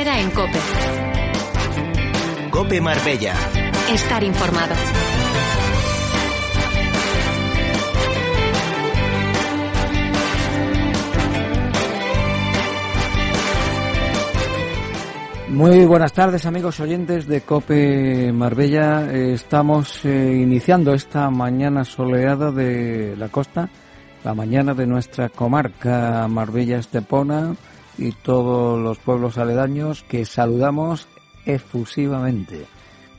Herrera en Cope. Cope Marbella. Estar informado. Muy buenas tardes amigos oyentes de Cope Marbella. Estamos eh, iniciando esta mañana soleada de la costa, la mañana de nuestra comarca Marbella Estepona y todos los pueblos aledaños que saludamos efusivamente.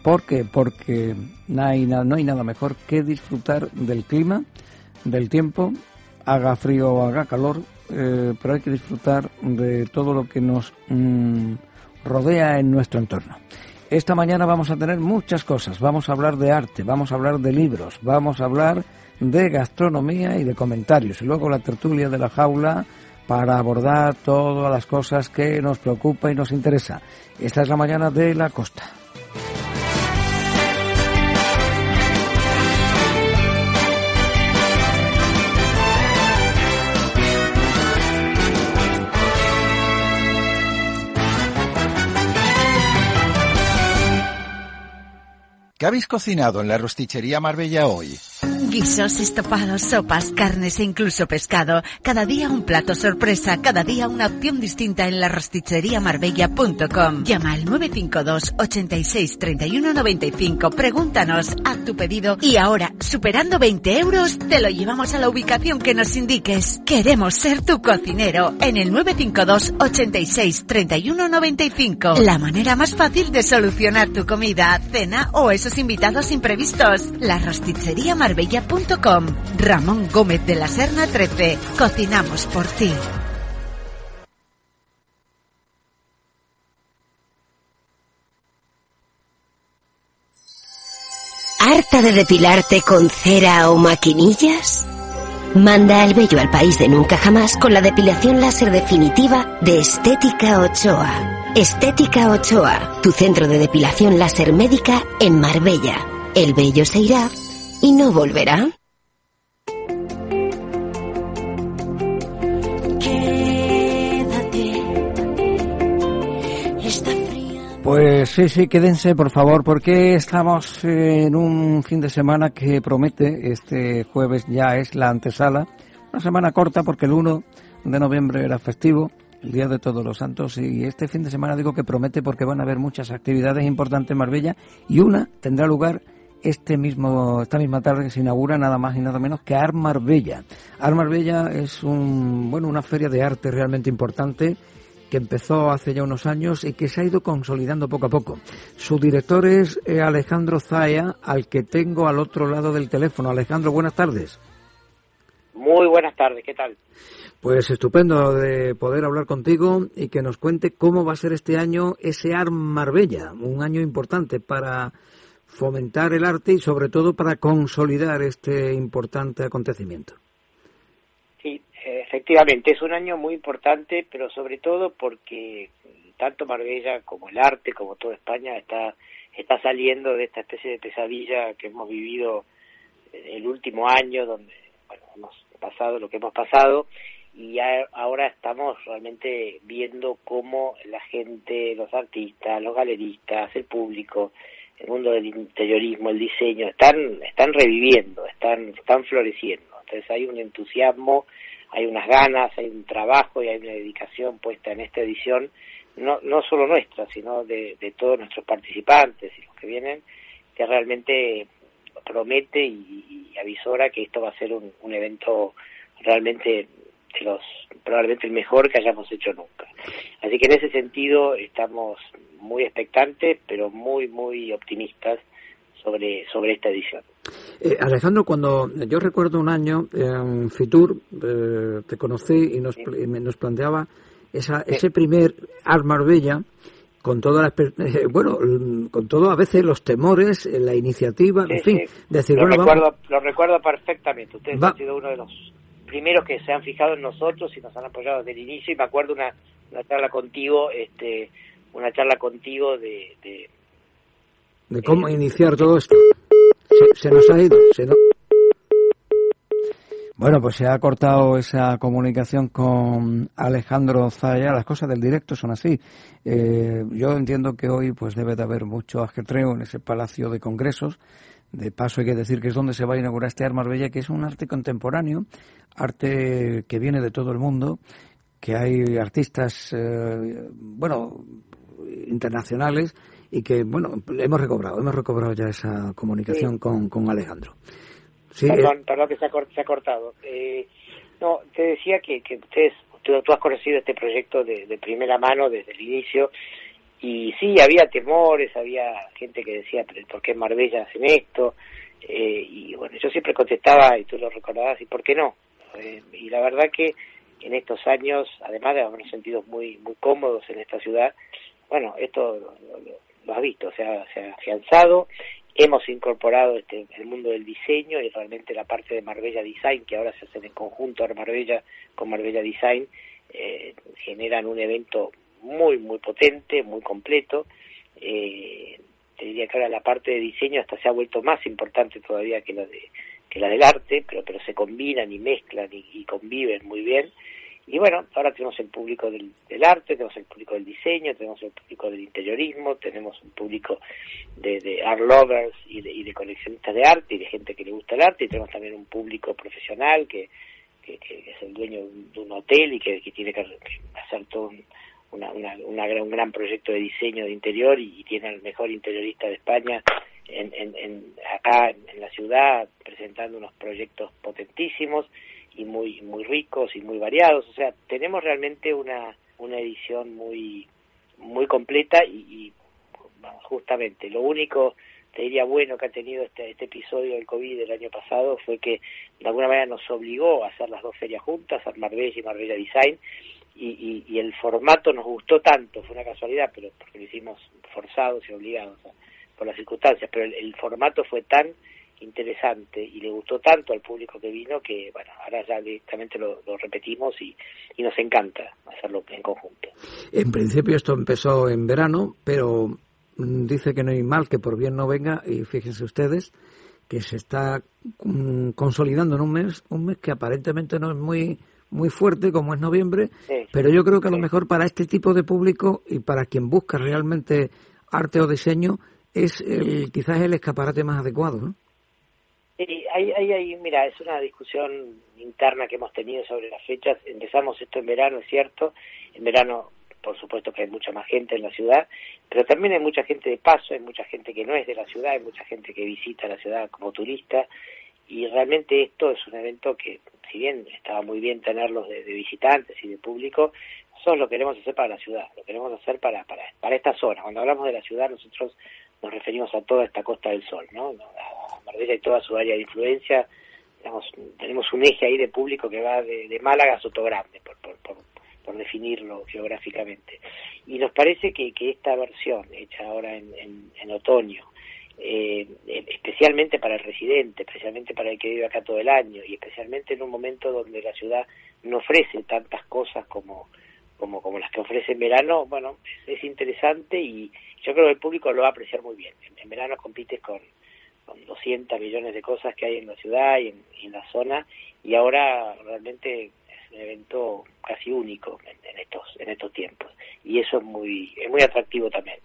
¿Por qué? Porque no hay, nada mejor que disfrutar del clima, del tiempo, haga frío o haga calor, eh, pero hay que disfrutar de todo lo que nos... Mm, rodea en nuestro entorno. Esta mañana vamos a tener muchas cosas. Vamos a hablar de arte, vamos a hablar de libros, vamos a hablar de gastronomía y de comentarios. Y luego la tertulia de la jaula para abordar todas las cosas que nos preocupa y nos interesa. Esta es la mañana de la costa. ¿Qué habéis cocinado en la rostichería Marbella hoy? Guisos, estopados, sopas, carnes e incluso pescado. Cada día un plato sorpresa, cada día una opción distinta en la rosticheriamarbella.com. Llama al 952 86 31 95. Pregúntanos, haz tu pedido y ahora, superando 20 euros, te lo llevamos a la ubicación que nos indiques. Queremos ser tu cocinero en el 952 86 31 95. La manera más fácil de solucionar tu comida, cena o esos invitados imprevistos. La rostichería Marbella Ramón Gómez de la Serna 13. Cocinamos por ti. ¿Harta de depilarte con cera o maquinillas? Manda al bello al país de nunca jamás con la depilación láser definitiva de Estética Ochoa. Estética Ochoa, tu centro de depilación láser médica en Marbella. El bello se irá y no volverá. Pues sí, sí, quédense por favor, porque estamos en un fin de semana que promete, este jueves ya es la antesala, una semana corta porque el 1 de noviembre era festivo, el Día de Todos los Santos, y este fin de semana digo que promete porque van a haber muchas actividades importantes en Marbella y una tendrá lugar este mismo, esta misma tarde que se inaugura nada más y nada menos que Art Marbella. Art Marbella es un, bueno, una feria de arte realmente importante que empezó hace ya unos años y que se ha ido consolidando poco a poco. Su director es eh, Alejandro Zaya, al que tengo al otro lado del teléfono. Alejandro, buenas tardes. Muy buenas tardes, ¿qué tal? Pues estupendo de poder hablar contigo y que nos cuente cómo va a ser este año ese Art Marbella, un año importante para fomentar el arte y sobre todo para consolidar este importante acontecimiento. Sí, efectivamente, es un año muy importante, pero sobre todo porque tanto Marbella como el arte, como toda España, está, está saliendo de esta especie de pesadilla que hemos vivido el último año, donde bueno, hemos pasado lo que hemos pasado y ahora estamos realmente viendo cómo la gente, los artistas, los galeristas, el público, el mundo del interiorismo, el diseño, están, están reviviendo, están, están floreciendo. Entonces hay un entusiasmo, hay unas ganas, hay un trabajo y hay una dedicación puesta en esta edición, no, no solo nuestra, sino de, de todos nuestros participantes y los que vienen, que realmente promete y, y avisora que esto va a ser un, un evento realmente de los probablemente el mejor que hayamos hecho nunca. Así que en ese sentido estamos muy expectantes, pero muy, muy optimistas sobre, sobre esta edición. Eh, Alejandro, cuando yo recuerdo un año en Fitur, eh, te conocí y nos, nos planteaba esa, ese primer Art Marbella con todas las, bueno, con todo a veces los temores, la iniciativa, en fin, decir, lo, recuerdo, lo recuerdo perfectamente. Usted ha sido uno de los primeros que se han fijado en nosotros y nos han apoyado desde el inicio y me acuerdo una, una charla contigo, este, una charla contigo de... De, cómo iniciar todo esto. Se, nos ha ido. Se Bueno, pues se ha cortado esa comunicación con Alejandro Zaya. Las cosas del directo son así. Eh, yo entiendo que hoy pues debe de haber mucho ajetreo en ese palacio de congresos. De paso hay que decir que es donde se va a inaugurar este Art Marbella, que es un arte contemporáneo, arte que viene de todo el mundo, que hay artistas, eh, bueno, internacionales y que, bueno, hemos recobrado, hemos recobrado ya esa comunicación con, con Alejandro. Sí, perdón, eh. perdón que se ha, cortado. Eh, no, te decía que, que ustedes, tú, has conocido este proyecto de, de, primera mano desde el inicio y sí, había temores, había gente que decía, ¿por qué Marbella hacen esto? Eh, y bueno, yo siempre contestaba, y tú lo recordabas, ¿y por qué no? Eh, y la verdad que en estos años, además de habernos sentido muy muy cómodos en esta ciudad, bueno, esto lo, lo, has visto, se ha, se ha afianzado Hemos incorporado este, el mundo del diseño y realmente la parte de Marbella Design, que ahora se hace en conjunto Marbella con Marbella Design, eh, generan un evento muy, muy potente, muy completo. Eh, te diría que ahora la parte de diseño hasta se ha vuelto más importante todavía que la de que la del arte, pero pero se combinan y mezclan y conviven muy bien y bueno, ahora tenemos el público del, arte, tenemos el público del diseño, tenemos el público del interiorismo, tenemos un público de, art lovers y de, coleccionistas de arte y de gente que le gusta el arte, y tenemos también un público profesional que, que, es el dueño de un hotel y que, tiene que hacer todo un, una, un gran proyecto de diseño de interior y, tiene al mejor interiorista de España en, en, acá en la ciudad presentando unos proyectos potentísimos y muy muy ricos y muy variados. O sea tenemos realmente una una edición muy muy completa y, justamente lo único te diría bueno que ha tenido este, este episodio del COVID del año pasado fue que de alguna manera nos obligó a hacer las dos ferias juntas, a Marbella y Marbella Design, y, y, el formato nos gustó tanto, fue una casualidad, pero porque lo hicimos forzados y obligados por las circunstancias, pero el formato fue tan interesante y le gustó tanto al público que vino que, bueno, ahora ya directamente lo, repetimos y, y, nos encanta hacerlo en conjunto. En principio esto empezó en verano, pero dice que no hay mal que por bien no venga y fíjense ustedes que se está mm, consolidando en un mes, un mes que aparentemente no es muy muy fuerte como es noviembre, pero yo creo que a lo mejor para este tipo de público y para quien busca realmente arte o diseño es el, quizás el escaparate más adecuado, ¿no? Sí, ahí, ahí, mira, es una discusión interna que hemos tenido sobre las fechas. Empezamos esto en verano, es cierto. En verano, por supuesto que hay mucha más gente en la ciudad, pero también hay mucha gente de paso, hay mucha gente que no es de la ciudad, hay mucha gente que visita la ciudad como turista. Y realmente esto es un evento que, si bien estaba muy bien tenerlos de, visitantes y de público, nosotros lo queremos hacer para la ciudad, lo queremos hacer para, para, para esta zona. Cuando hablamos de la ciudad, nosotros nos referimos a toda esta costa del sol, ¿no? A Marbella y toda su área de influencia, digamos, tenemos un eje ahí de público que va de, Málaga a Sotogrande, por, por, por, por, definirlo geográficamente. Y nos parece que, que esta versión, hecha ahora en, en, otoño, eh, especialmente para el residente, especialmente para el que vive acá todo el año y especialmente en un momento donde la ciudad no ofrece tantas cosas como como, como las que ofrece en verano, bueno, es interesante y yo creo que el público lo va a apreciar muy bien. En, verano compites con, con 200 millones de cosas que hay en la ciudad y en, la zona y ahora realmente es un evento casi único en, estos en estos tiempos. Y eso es muy es muy atractivo también.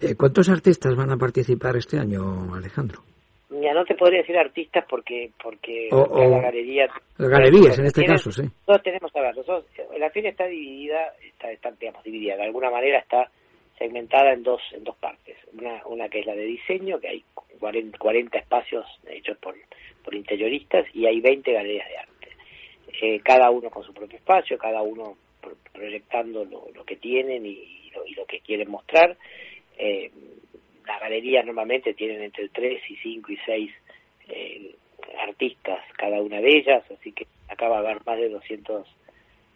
Eh, ¿Cuántos artistas van a participar este año, Alejandro? Ya no te podría decir artistas porque porque la galería galerías en este caso sí. todos tenemos a ver nosotros, la feria está dividida está, está digamos dividida. De alguna manera está segmentada en dos en dos partes. Una una que es la de diseño que hay 40, 40 espacios hechos por por interioristas y hay 20 galerías de arte eh, cada uno con su propio espacio cada uno proyectando lo, lo que tienen y, lo, y lo que quieren mostrar eh, las galerías normalmente tienen entre 3 y 5 y 6 eh, artistas cada una de ellas, así que acá va a haber más de 200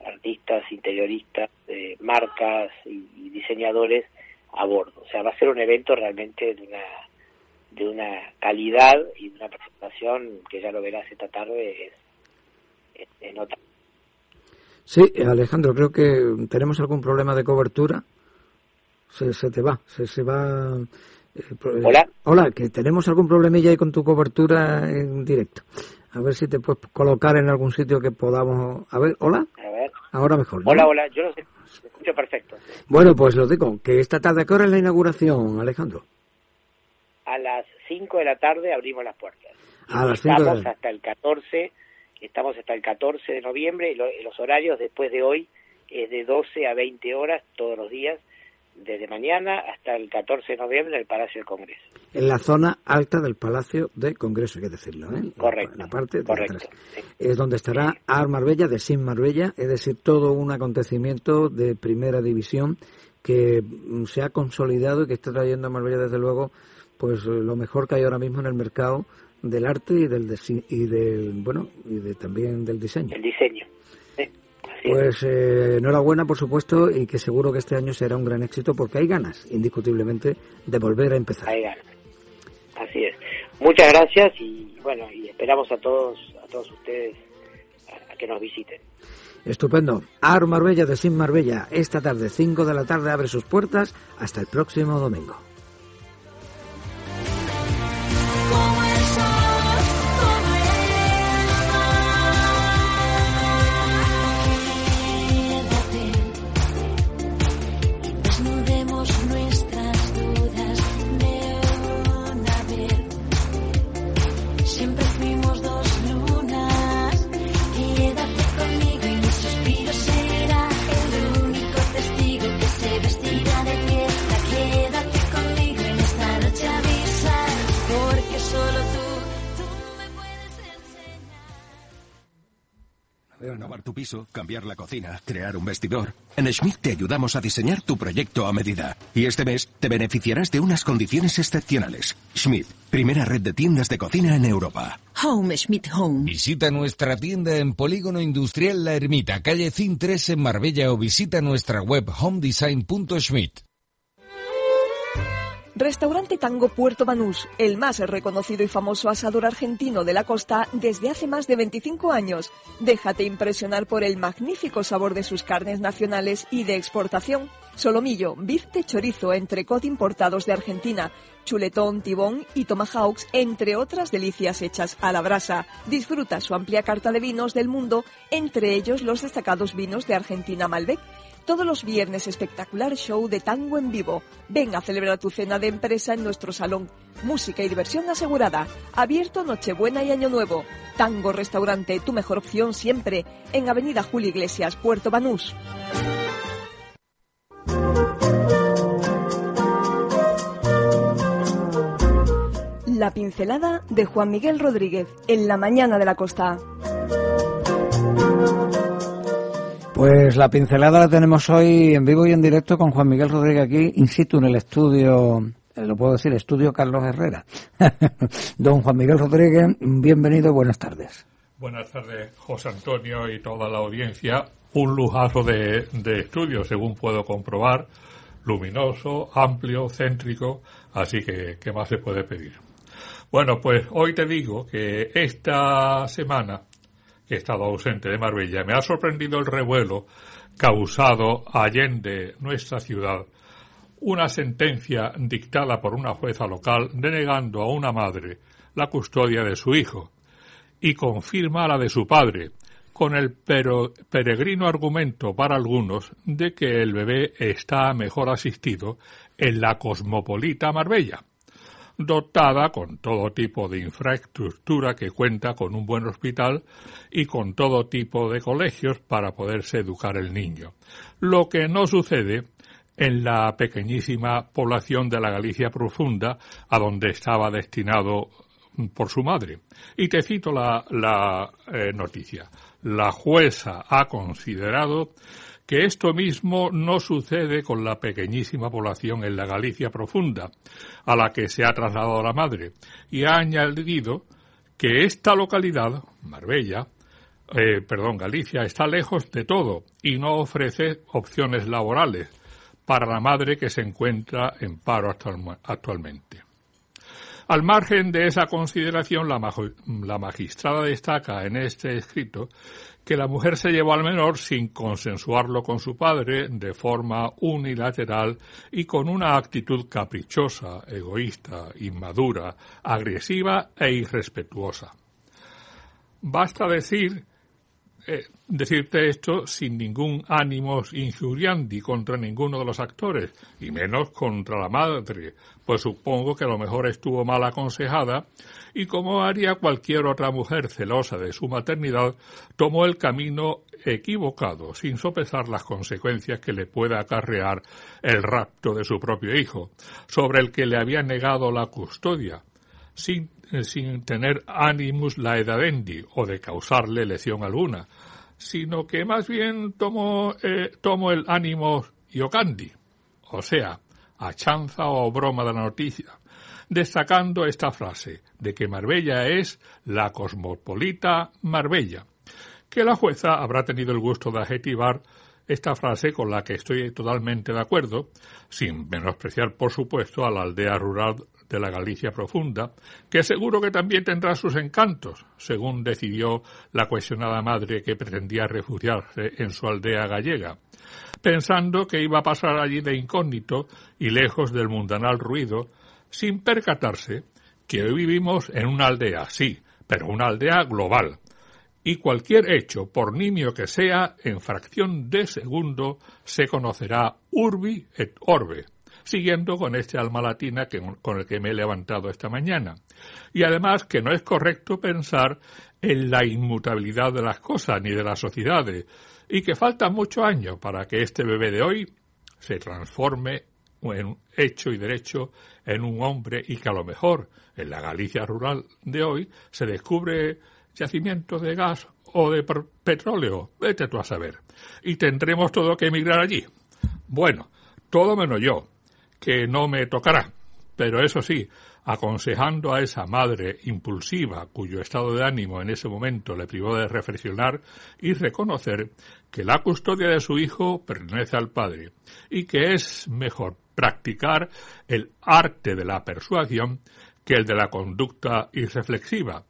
artistas, interioristas, eh, marcas y, diseñadores a bordo. O sea, va a ser un evento realmente de una de una calidad y de una presentación que ya lo verás esta tarde es, es, nota. Sí, Alejandro, creo que tenemos algún problema de cobertura. Se, se te va, se, se va Hola. Hola, que tenemos algún problemilla ahí con tu cobertura en directo. A ver si te puedes colocar en algún sitio que podamos... A ver, hola. A ver. Ahora mejor. Hola, hola, yo lo escucho perfecto. Bueno, pues lo digo, que esta tarde, ¿a qué hora es la inauguración, Alejandro? A las 5 de la tarde abrimos las puertas. A las 5 de la Estamos hasta el 14, estamos hasta el 14 de noviembre y, lo- los horarios después de hoy es de 12 a 20 horas todos los días, desde mañana hasta el 14 de noviembre en el Palacio del Congreso. En la zona alta del Palacio de Congreso, hay que decirlo, ¿eh? Correcto, la parte de correcto. atrás. Es donde estará Ar Marbella de Sin Marbella, es decir, todo un acontecimiento de primera división que mm, se ha consolidado y que está trayendo a Marbella, desde luego, pues lo mejor que hay ahora mismo en el mercado del arte y del y del bueno y de también del diseño. El diseño. ¿eh? Pues eh, enhorabuena, por supuesto, y que seguro que este año será un gran éxito porque hay ganas, indiscutiblemente, de volver a empezar. Ahí ganas. Así es. Muchas gracias y bueno, y esperamos a todos a todos ustedes a, a que nos visiten. Estupendo. Ar Marbella de Sin Marbella, esta tarde, 5 de la tarde, abre sus puertas hasta el próximo domingo. Renovar tu piso, cambiar la cocina, crear un vestidor. En Schmidt te ayudamos a diseñar tu proyecto a medida. Y este mes te beneficiarás de unas condiciones excepcionales. Schmidt, primera red de tiendas de cocina en Europa. Home Schmidt Home. Visita nuestra tienda en Polígono Industrial La Ermita, calle CIN 3 en Marbella o visita nuestra web homedesign.schmidt. Restaurante Tango Puerto Banús, el más reconocido y famoso asador argentino de la costa desde hace más de 25 años. Déjate impresionar por el magnífico sabor de sus carnes nacionales y de exportación. Solomillo, bifte, chorizo, entrecot importados de Argentina, chuletón, tibón y tomahawks, entre otras delicias hechas a la brasa. Disfruta su amplia carta de vinos del mundo, entre ellos los destacados vinos de Argentina Malbec. Todos los viernes espectacular show de tango en vivo. Ven a celebrar tu cena de empresa en nuestro salón. Música y diversión asegurada. Abierto Nochebuena y Año Nuevo. Tango Restaurante, tu mejor opción siempre. En Avenida Julio Iglesias, Puerto Banús. La pincelada de Juan Miguel Rodríguez en la mañana de la costa. Pues la pincelada la tenemos hoy en vivo y en directo con Juan Miguel Rodríguez aquí, in situ en el estudio, eh, lo puedo decir, estudio Carlos Herrera. Don Juan Miguel Rodríguez, bienvenido, buenas tardes. Buenas tardes, José Antonio y toda la audiencia. Un lujazo de, de estudio, según puedo comprobar. Luminoso, amplio, céntrico. Así que, ¿qué más se puede pedir? Bueno, pues hoy te digo que esta semana que he estado ausente de Marbella, me ha sorprendido el revuelo causado allende nuestra ciudad. Una sentencia dictada por una jueza local denegando a una madre la custodia de su hijo y confirma la de su padre, con el peregrino argumento para algunos de que el bebé está mejor asistido en la cosmopolita Marbella dotada con todo tipo de infraestructura que cuenta con un buen hospital y con todo tipo de colegios para poderse educar el niño. Lo que no sucede en la pequeñísima población de la Galicia profunda a donde estaba destinado por su madre. Y te cito la, la eh, noticia. La jueza ha considerado que esto mismo no sucede con la pequeñísima población en la Galicia profunda, a la que se ha trasladado la madre, y ha añadido que esta localidad, Marbella, eh, perdón, Galicia, está lejos de todo y no ofrece opciones laborales para la madre que se encuentra en paro actual- actualmente. Al margen de esa consideración, la, la magistrada destaca en este escrito que la mujer se llevó al menor sin consensuarlo con su padre de forma unilateral y con una actitud caprichosa, egoísta, inmadura, agresiva e irrespetuosa. Basta decir eh, decirte esto sin ningún ánimo injuriandi contra ninguno de los actores, y menos contra la madre, pues supongo que a lo mejor estuvo mal aconsejada, y como haría cualquier otra mujer celosa de su maternidad, tomó el camino equivocado, sin sopesar las consecuencias que le pueda acarrear el rapto de su propio hijo, sobre el que le había negado la custodia, sin sin tener animus laedadendi o de causarle lesión alguna, sino que más bien tomo, eh, tomo el ánimo yocandi, o sea, a chanza o broma de la noticia, destacando esta frase de que Marbella es la cosmopolita Marbella, que la jueza habrá tenido el gusto de adjetivar esta frase con la que estoy totalmente de acuerdo, sin menospreciar, por supuesto, a la aldea rural de la Galicia profunda, que seguro que también tendrá sus encantos, según decidió la cuestionada madre que pretendía refugiarse en su aldea gallega, pensando que iba a pasar allí de incógnito y lejos del mundanal ruido, sin percatarse que hoy vivimos en una aldea, sí, pero una aldea global, y cualquier hecho, por nimio que sea, en fracción de segundo se conocerá urbi et orbe, siguiendo con este alma latina que, con el que me he levantado esta mañana. Y además que no es correcto pensar en la inmutabilidad de las cosas ni de las sociedades, y que falta mucho años para que este bebé de hoy se transforme en hecho y derecho en un hombre y que a lo mejor en la Galicia rural de hoy se descubre yacimientos de gas o de petróleo, vete tú a saber, y tendremos todo que emigrar allí. Bueno, todo menos yo, que no me tocará, pero eso sí, aconsejando a esa madre impulsiva cuyo estado de ánimo en ese momento le privó de reflexionar y reconocer que la custodia de su hijo pertenece al padre y que es mejor practicar el arte de la persuasión que el de la conducta irreflexiva,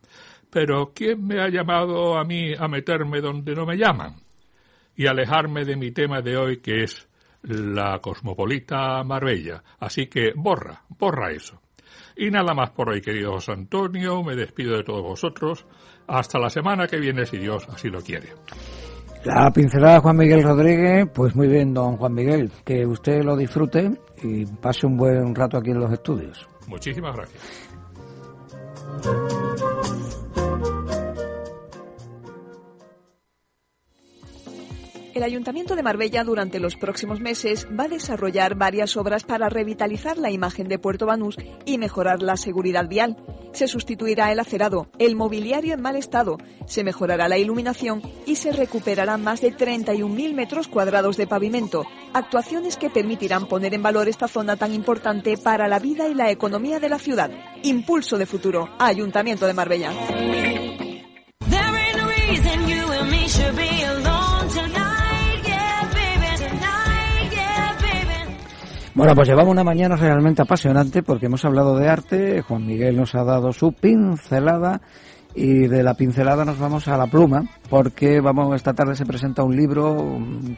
pero ¿quién me ha llamado a mí a meterme donde no me llaman? Y alejarme de mi tema de hoy que es la cosmopolita Marbella. Así que borra, borra eso. Y nada más por hoy, querido José Antonio, me despido de todos vosotros. Hasta la semana que viene, si Dios así lo quiere. La pincelada Juan Miguel Rodríguez, pues muy bien, don Juan Miguel, que usted lo disfrute y pase un buen rato aquí en los estudios. Muchísimas gracias. Ayuntamiento de Marbella durante los próximos meses va a desarrollar varias obras para revitalizar la imagen de Puerto Banús y mejorar la seguridad vial. Se sustituirá el acerado, el mobiliario en mal estado, se mejorará la iluminación y se recuperarán más de 31.000 metros cuadrados de pavimento, actuaciones que permitirán poner en valor esta zona tan importante para la vida y la economía de la ciudad. Impulso de futuro, Ayuntamiento de Marbella. Bueno, pues llevamos una mañana realmente apasionante porque hemos hablado de arte, Juan Miguel nos ha dado su pincelada y de la pincelada nos vamos a la pluma porque vamos esta tarde se presenta un libro mm,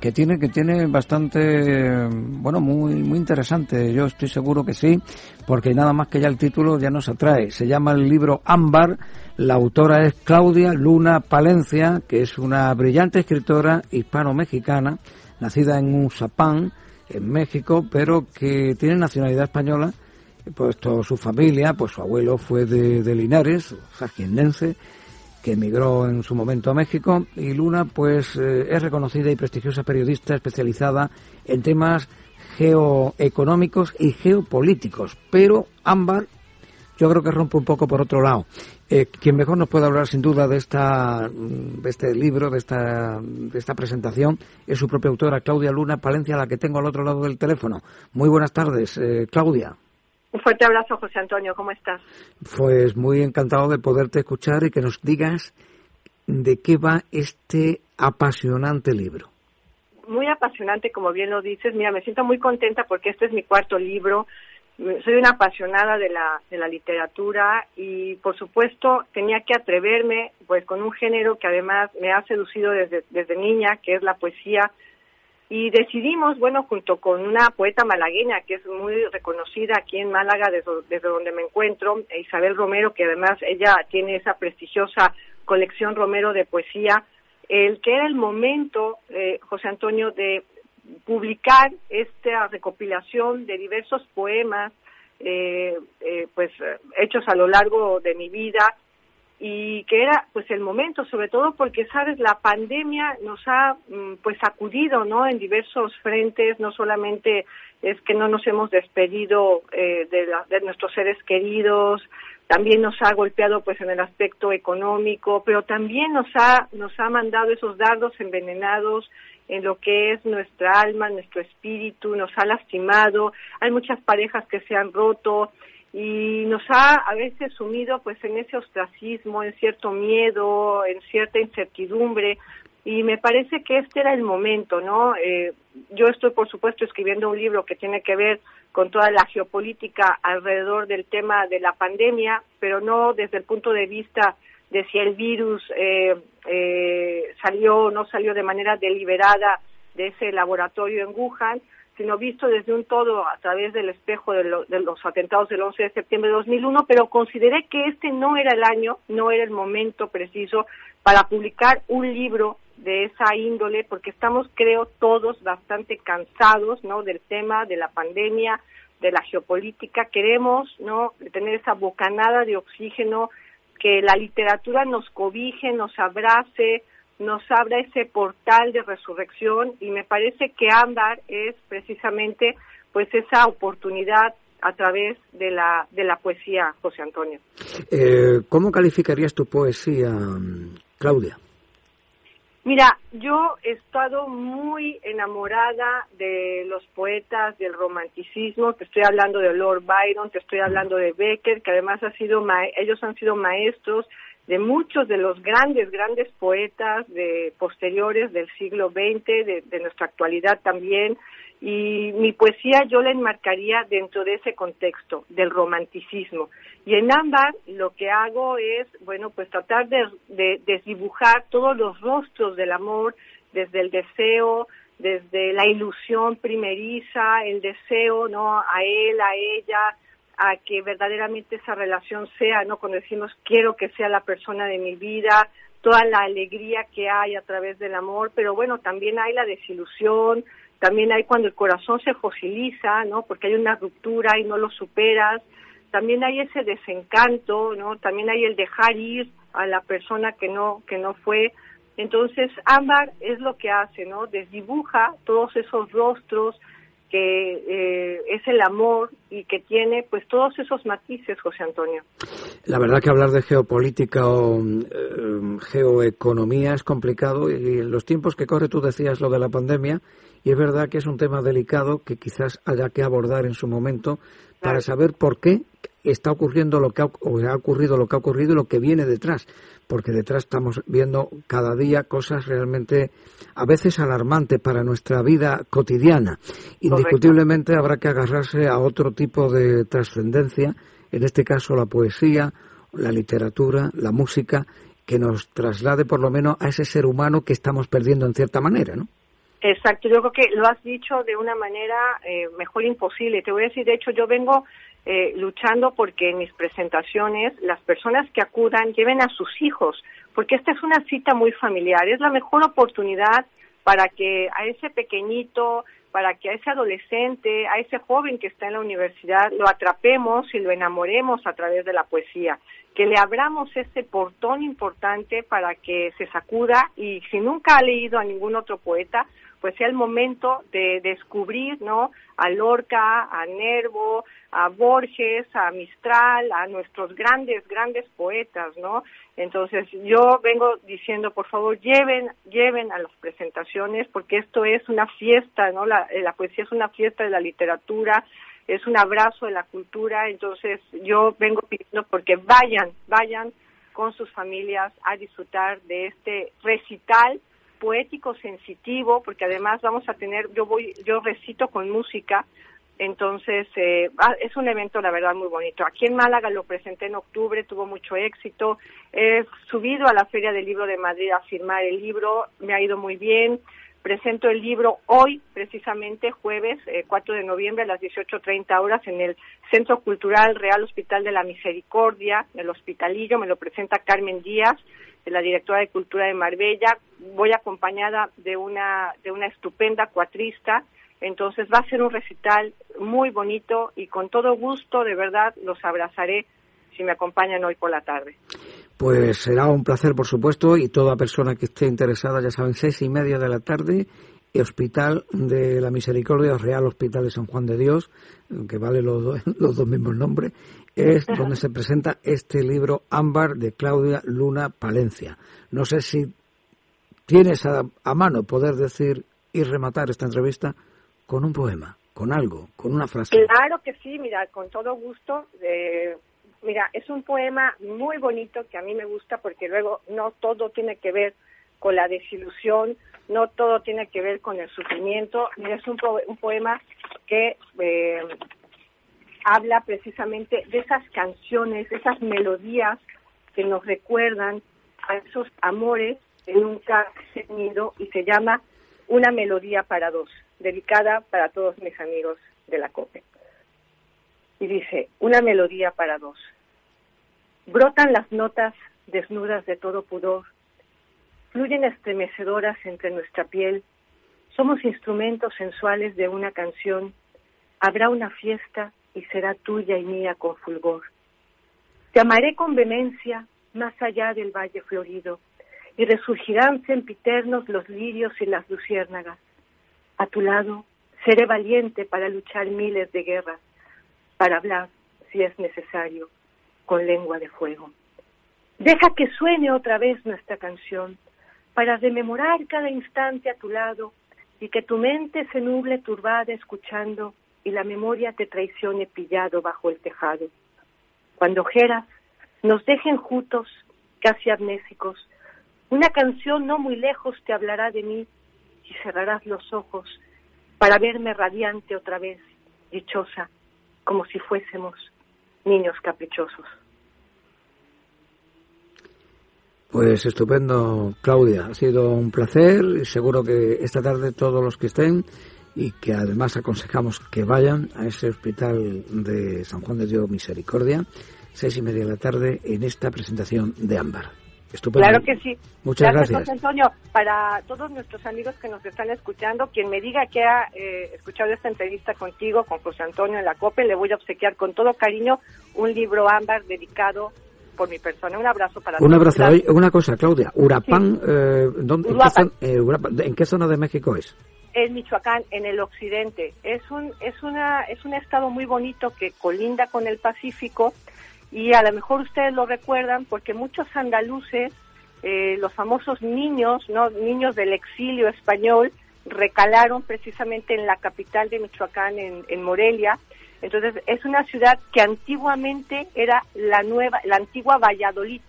que tiene que tiene bastante bueno muy muy interesante yo estoy seguro que sí porque nada más que ya el título ya nos atrae. Se llama el libro Ámbar la autora es Claudia Luna Palencia que es una brillante escritora hispano-mexicana nacida en Usapán en México, pero que tiene nacionalidad española, puesto su familia, pues su abuelo fue de, de Linares, jaquiendense, que emigró en su momento a México, y Luna, pues eh, es reconocida y prestigiosa periodista especializada en temas geoeconómicos y geopolíticos, pero Ámbar yo creo que rompe un poco por otro lado. Eh, quien mejor nos puede hablar sin duda de esta de este libro, de esta, de esta presentación, es su propia autora, Claudia Luna Palencia, la que tengo al otro lado del teléfono. Muy buenas tardes, eh, Claudia. Un fuerte abrazo, José Antonio, ¿cómo estás? Pues muy encantado de poderte escuchar y que nos digas de qué va este apasionante libro. Muy apasionante, como bien lo dices. Mira, me siento muy contenta porque este es mi cuarto libro soy una apasionada de la, de la literatura y por supuesto tenía que atreverme pues con un género que además me ha seducido desde, desde niña, que es la poesía. Y decidimos, bueno, junto con una poeta malagueña que es muy reconocida aquí en Málaga, desde, desde donde me encuentro, Isabel Romero, que además ella tiene esa prestigiosa colección Romero de poesía, el que era el momento, eh, José Antonio, de publicar esta recopilación de diversos poemas, eh, eh, pues hechos a lo largo de mi vida y que era pues el momento sobre todo porque sabes la pandemia nos ha mm, pues sacudido no en diversos frentes no solamente es que no nos hemos despedido eh, de, de nuestros seres queridos también nos ha golpeado pues en el aspecto económico pero también nos ha nos ha mandado esos dardos envenenados en lo que es nuestra alma, nuestro espíritu, nos ha lastimado, hay muchas parejas que se han roto y nos ha a veces sumido pues en ese ostracismo, en cierto miedo, en cierta incertidumbre y me parece que este era el momento, ¿no? Eh, yo estoy por supuesto escribiendo un libro que tiene que ver con toda la geopolítica alrededor del tema de la pandemia, pero no desde el punto de vista de si el virus eh, eh, salió o no salió de manera deliberada de ese laboratorio en Wuhan, sino visto desde un todo a través del espejo de, los atentados del 11 de septiembre de 2001, pero consideré que este no era el año, no era el momento preciso para publicar un libro de esa índole, porque estamos, creo, todos bastante cansados, ¿no?, del tema de la pandemia, de la geopolítica. Queremos, ¿no?, tener esa bocanada de oxígeno que la literatura nos cobije, nos abrace, nos abra ese portal de resurrección y me parece que Ámbar es precisamente pues esa oportunidad a través de la, de la poesía, José Antonio. Eh, ¿Cómo calificarías tu poesía, Claudia? Mira, yo he estado muy enamorada de los poetas del romanticismo, te estoy hablando de Lord Byron, te estoy hablando de Becker, que además ha sido ellos han sido maestros de muchos de los grandes, grandes poetas de posteriores del siglo XX, de, nuestra actualidad también, y mi poesía yo la enmarcaría dentro de ese contexto del romanticismo. Y en Ámbar lo que hago es, bueno, pues tratar de, de desdibujar todos los rostros del amor, desde el deseo, desde la ilusión primeriza, el deseo, ¿no? A él, a ella, a que verdaderamente esa relación sea, ¿no? Cuando decimos quiero que sea la persona de mi vida, toda la alegría que hay a través del amor, pero bueno, también hay la desilusión, también hay cuando el corazón se fosiliza, ¿no? Porque hay una ruptura y no lo superas, también hay ese desencanto, ¿no? También hay el dejar ir a la persona que no que no fue. Entonces, Ámbar es lo que hace, ¿no? Desdibuja todos esos rostros que eh, es el amor y que tiene pues todos esos matices, José Antonio. La verdad que hablar de geopolítica o eh, geoeconomía es complicado y en los tiempos que corre tú decías lo de la pandemia y es verdad que es un tema delicado que quizás haya que abordar en su momento para saber por qué está ocurriendo lo que ha, o ha ocurrido lo que ha ocurrido y lo que viene detrás, porque detrás estamos viendo cada día cosas realmente a veces alarmantes para nuestra vida cotidiana. Indiscutiblemente habrá que agarrarse a otro tipo de trascendencia, en este caso la poesía, la literatura, la música, que nos traslade por lo menos a ese ser humano que estamos perdiendo en cierta manera, ¿no? Exacto, yo creo que lo has dicho de una manera eh, mejor imposible. Te voy a decir, de hecho, yo vengo eh, luchando porque en mis presentaciones las personas que acudan lleven a sus hijos, porque esta es una cita muy familiar, es la mejor oportunidad para que a ese pequeñito, para que a ese adolescente, a ese joven que está en la universidad, lo atrapemos y lo enamoremos a través de la poesía, que le abramos ese portón importante para que se sacuda y si nunca ha leído a ningún otro poeta, pues sea el momento de descubrir, ¿no? A Lorca, a Nervo, a Borges, a Mistral, a nuestros grandes, grandes poetas, ¿no? Entonces yo vengo diciendo, por favor, lleven, lleven a las presentaciones, porque esto es una fiesta, ¿no? La, la poesía es una fiesta de la literatura, es un abrazo de la cultura, entonces yo vengo pidiendo porque vayan, vayan con sus familias a disfrutar de este recital poético sensitivo, porque además vamos a tener, yo voy, yo recito con música, entonces eh, ah, es un evento la verdad muy bonito. Aquí en Málaga lo presenté en octubre, tuvo mucho éxito. He subido a la Feria del Libro de Madrid a firmar el libro, me ha ido muy bien. Presento el libro hoy, precisamente jueves 4 eh, de noviembre a las 18.30 horas en el Centro Cultural Real Hospital de la Misericordia, el Hospitalillo, me lo presenta Carmen Díaz la directora de Cultura de Marbella. Voy acompañada de una, de una estupenda cuatrista. Entonces va a ser un recital muy bonito y con todo gusto, de verdad, los abrazaré si me acompañan hoy por la tarde. Pues será un placer, por supuesto, y toda persona que esté interesada, ya saben, seis y media de la tarde, Hospital de la Misericordia, Real Hospital de San Juan de Dios, que vale los, dos- los dos mismos nombres, es donde se presenta este libro Ámbar de Claudia Luna Palencia. No sé si tienes a, a mano poder decir y rematar esta entrevista con un poema, con algo, con una frase. Claro que sí, mira, con todo gusto. eh, mira, es un poema muy bonito que a mí me gusta porque luego no todo tiene que ver con la desilusión, no todo tiene que ver con el sufrimiento. Es un, po- un poema que eh, habla precisamente de esas canciones, de esas melodías que nos recuerdan a esos amores que nunca se han ido y se llama Una melodía para dos, dedicada para todos mis amigos de la COPE. Y dice, una melodía para dos. Brotan las notas desnudas de todo pudor, fluyen estremecedoras entre nuestra piel, somos instrumentos sensuales de una canción, habrá una fiesta y será tuya y mía con fulgor. Te amaré con vehemencia más allá del valle florido, y resurgirán sempiternos los lirios y las luciérnagas. A tu lado seré valiente para luchar miles de guerras, para hablar, si es necesario, con lengua de fuego. Deja que suene otra vez nuestra canción, para rememorar cada instante a tu lado y que tu mente se nuble turbada escuchando y la memoria te traicione pillado bajo el tejado. Cuando ojeras nos dejen juntos, casi amnésicos, una canción no muy lejos te hablará de mí y cerrarás los ojos para verme radiante otra vez, dichosa, como si fuésemos niños caprichosos. Pues estupendo, Claudia. Ha sido un placer y seguro que esta tarde todos los que estén y que además aconsejamos que vayan a ese hospital de San Juan de Dios Misericordia, seis y media de la tarde, en esta presentación de Ámbar. Estupendo. Claro que sí. Muchas gracias. José Antonio. Para todos nuestros amigos que nos están escuchando, quien me diga que ha eh, escuchado esta entrevista contigo, con José Antonio en la COPE, le voy a obsequiar con todo cariño un libro ámbar dedicado por mi persona. Un abrazo para Un abrazo. Una cosa, Claudia. Urapán, eh, ¿dónde, en, qué zona, eh, ¿en qué zona de México es? en Michoacán, en el occidente. Es un, es una, es un estado muy bonito que colinda con el Pacífico y a lo mejor ustedes lo recuerdan porque muchos andaluces, eh, los famosos niños, no, niños del exilio español, recalaron precisamente en la capital de Michoacán, en, en Morelia. Entonces es una ciudad que antiguamente era la nueva, la antigua Valladolid.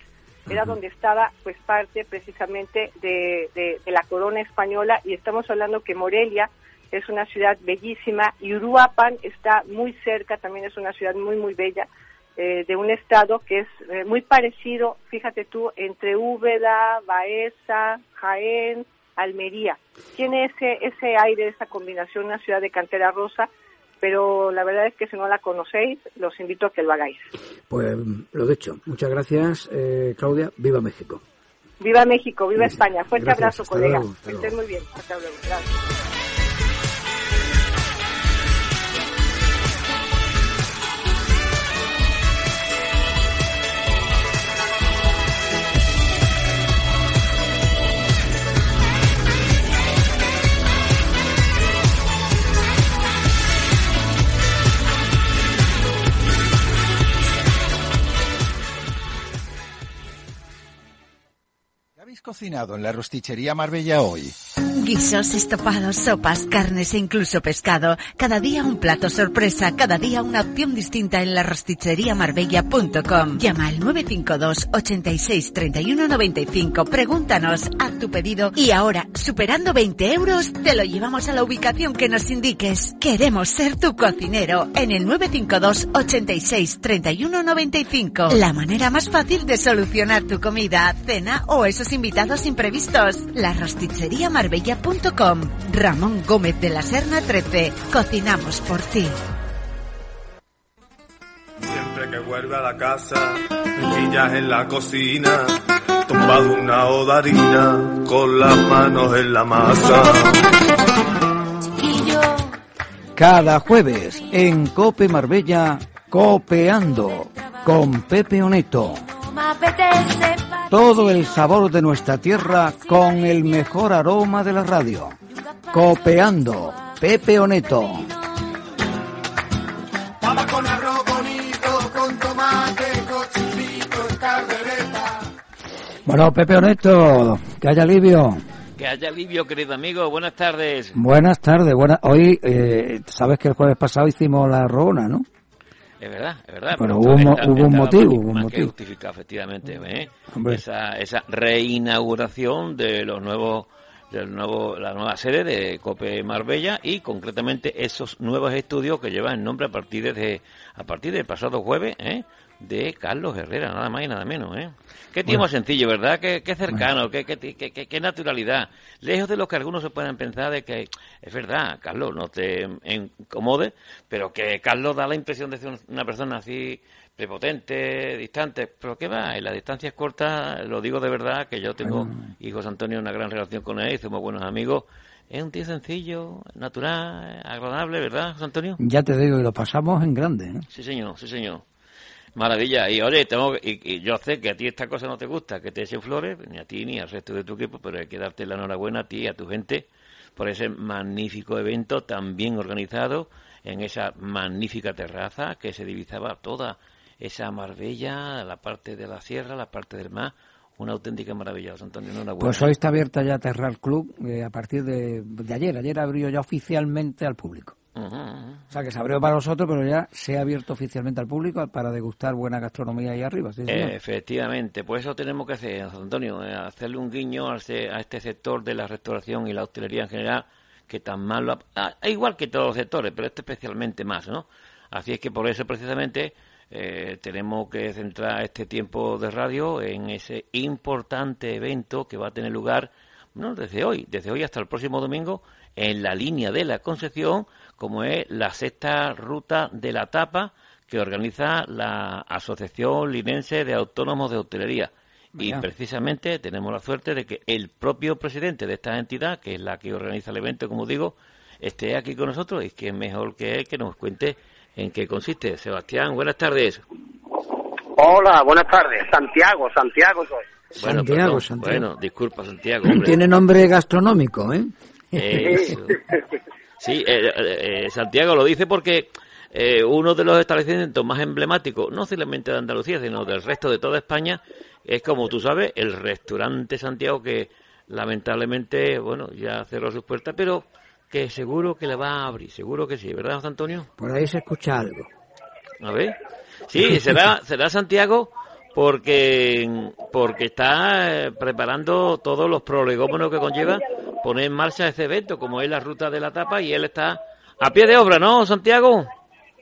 Era donde estaba pues parte precisamente de, de- de la corona española. Y estamos hablando que Morelia es una ciudad bellísima y Uruapan está muy cerca, también es una ciudad muy muy bella eh, de un estado que es eh, muy parecido, fíjate tú, entre Úbeda, Baeza, Jaén, Almería. Tiene ese ese aire, esa combinación, una ciudad de cantera rosa, pero la verdad es que si no la conocéis, los invito a que lo hagáis. Pues lo dicho. Muchas gracias, eh, Claudia. Viva México. Viva México, viva España. Fuerte Gracias, abrazo, colega. que estés muy bien. Hasta luego. Gracias. ¿Qué habéis cocinado en la rostichería Marbella hoy? Guisos, estopados, sopas, carnes e incluso pescado. Cada día un plato sorpresa, cada día una opción distinta en la rosticheriamarbella.com. Llama al 952 86 31 95. Pregúntanos, haz tu pedido y ahora, superando 20 euros, te lo llevamos a la ubicación que nos indiques. Queremos ser tu cocinero en el 952 86 31 95. La manera más fácil de solucionar tu comida, cena o esos invitados imprevistos. La Ramón Gómez de la Serna 13. Cocinamos por ti. Siempre que vuelve a la casa, me pillas en la cocina, tumbado una odarina con las manos en la masa. Cada jueves en Cope Marbella, Copeando con Pepe Oneto. Todo el sabor de nuestra tierra con el mejor aroma de la radio. Copeando, Pepe Oneto. Bueno, Pepe Oneto, que haya alivio. Que haya alivio, querido amigo. Buenas tardes. Buenas tardes. Buena... Hoy, eh, sabes que el jueves pasado hicimos la rona, ¿no? Es verdad, es verdad. Bueno, pero hubo, un está- hubo un motivo, más- hubo que justificado, efectivamente. ¿eh? Esa, esa reinauguración de los nuevos del nuevo, la nueva sede de Cope Marbella y concretamente esos nuevos estudios que llevan el nombre a partir de a partir del pasado jueves ¿eh? De Carlos Herrera, nada más y nada menos. ¿eh? Qué tiempo Bueno. sencillo, ¿verdad? Qué, qué cercano, qué, qué, qué- qué- qué naturalidad. Lejos de lo que algunos se puedan pensar de que es verdad, Carlos, no te incomode, pero que Carlos da la impresión de ser una persona así prepotente, distante, pero qué va, en las distancias cortas, lo digo de verdad, que yo tengo, y José Antonio, una gran relación con él, somos buenos amigos, es un tío sencillo, natural, agradable, ¿verdad, José Antonio? Ya te digo, y lo pasamos en grande. ¿eh? Sí, señor, sí, señor. Maravilla. Y oye, tengo, y, yo sé que a ti esta cosa no te gusta, que te echen flores, ni a ti ni al resto de tu equipo, pero hay que darte la enhorabuena a ti y a tu gente por ese magnífico evento tan bien organizado en esa magnífica terraza que se divisaba toda esa Marbella, la parte de la sierra, la parte del mar. Una auténtica maravilla, Antonio. Enhorabuena. Pues hoy está abierta ya Terral Club eh, a partir de, de ayer. Ayer abrió ya oficialmente al público. O sea, que se abrió para nosotros, pero ya se ha abierto oficialmente al público para degustar buena gastronomía ahí arriba. Efectivamente, pues eso tenemos que hacer, Antonio, eh, hacerle un guiño a, se- a este sector de la restauración y la hostelería en general, que tan mal lo ha- ah, igual que todos los sectores, pero este especialmente más, ¿no? Así es que por eso precisamente eh, tenemos que centrar este tiempo de radio en ese importante evento que va a tener lugar, no desde hoy, desde hoy hasta el próximo domingo, en la línea de la Concepción, como es la sexta ruta de la tapa que organiza la Asociación Linense de Autónomos de Hostelería. Y precisamente tenemos la suerte de que el propio presidente de esta entidad, que es la que organiza el evento, como digo, esté aquí con nosotros y que es mejor que él que nos cuente en qué consiste. Sebastián, buenas tardes. Hola, buenas tardes. Santiago, Santiago soy. Bueno, Santiago, perdón. Santiago. Bueno, disculpa, Santiago. hombre. Tiene nombre gastronómico, ¿eh? Eso. Sí, eh, eh, eh, Santiago lo dice porque eh, uno de los establecimientos más emblemáticos, no solamente de Andalucía, sino del resto de toda España, es como tú sabes, el restaurante Santiago que lamentablemente, bueno, ya cerró sus puertas, pero que seguro que le va a abrir, seguro que sí, ¿verdad, José Antonio? Por ahí se escucha algo. A ver. Sí, será, será Santiago porque, porque está eh, preparando todos los prolegómenos que conlleva poner en marcha ese evento, como es la ruta de la tapa, y él está a pie de obra, ¿no, Santiago?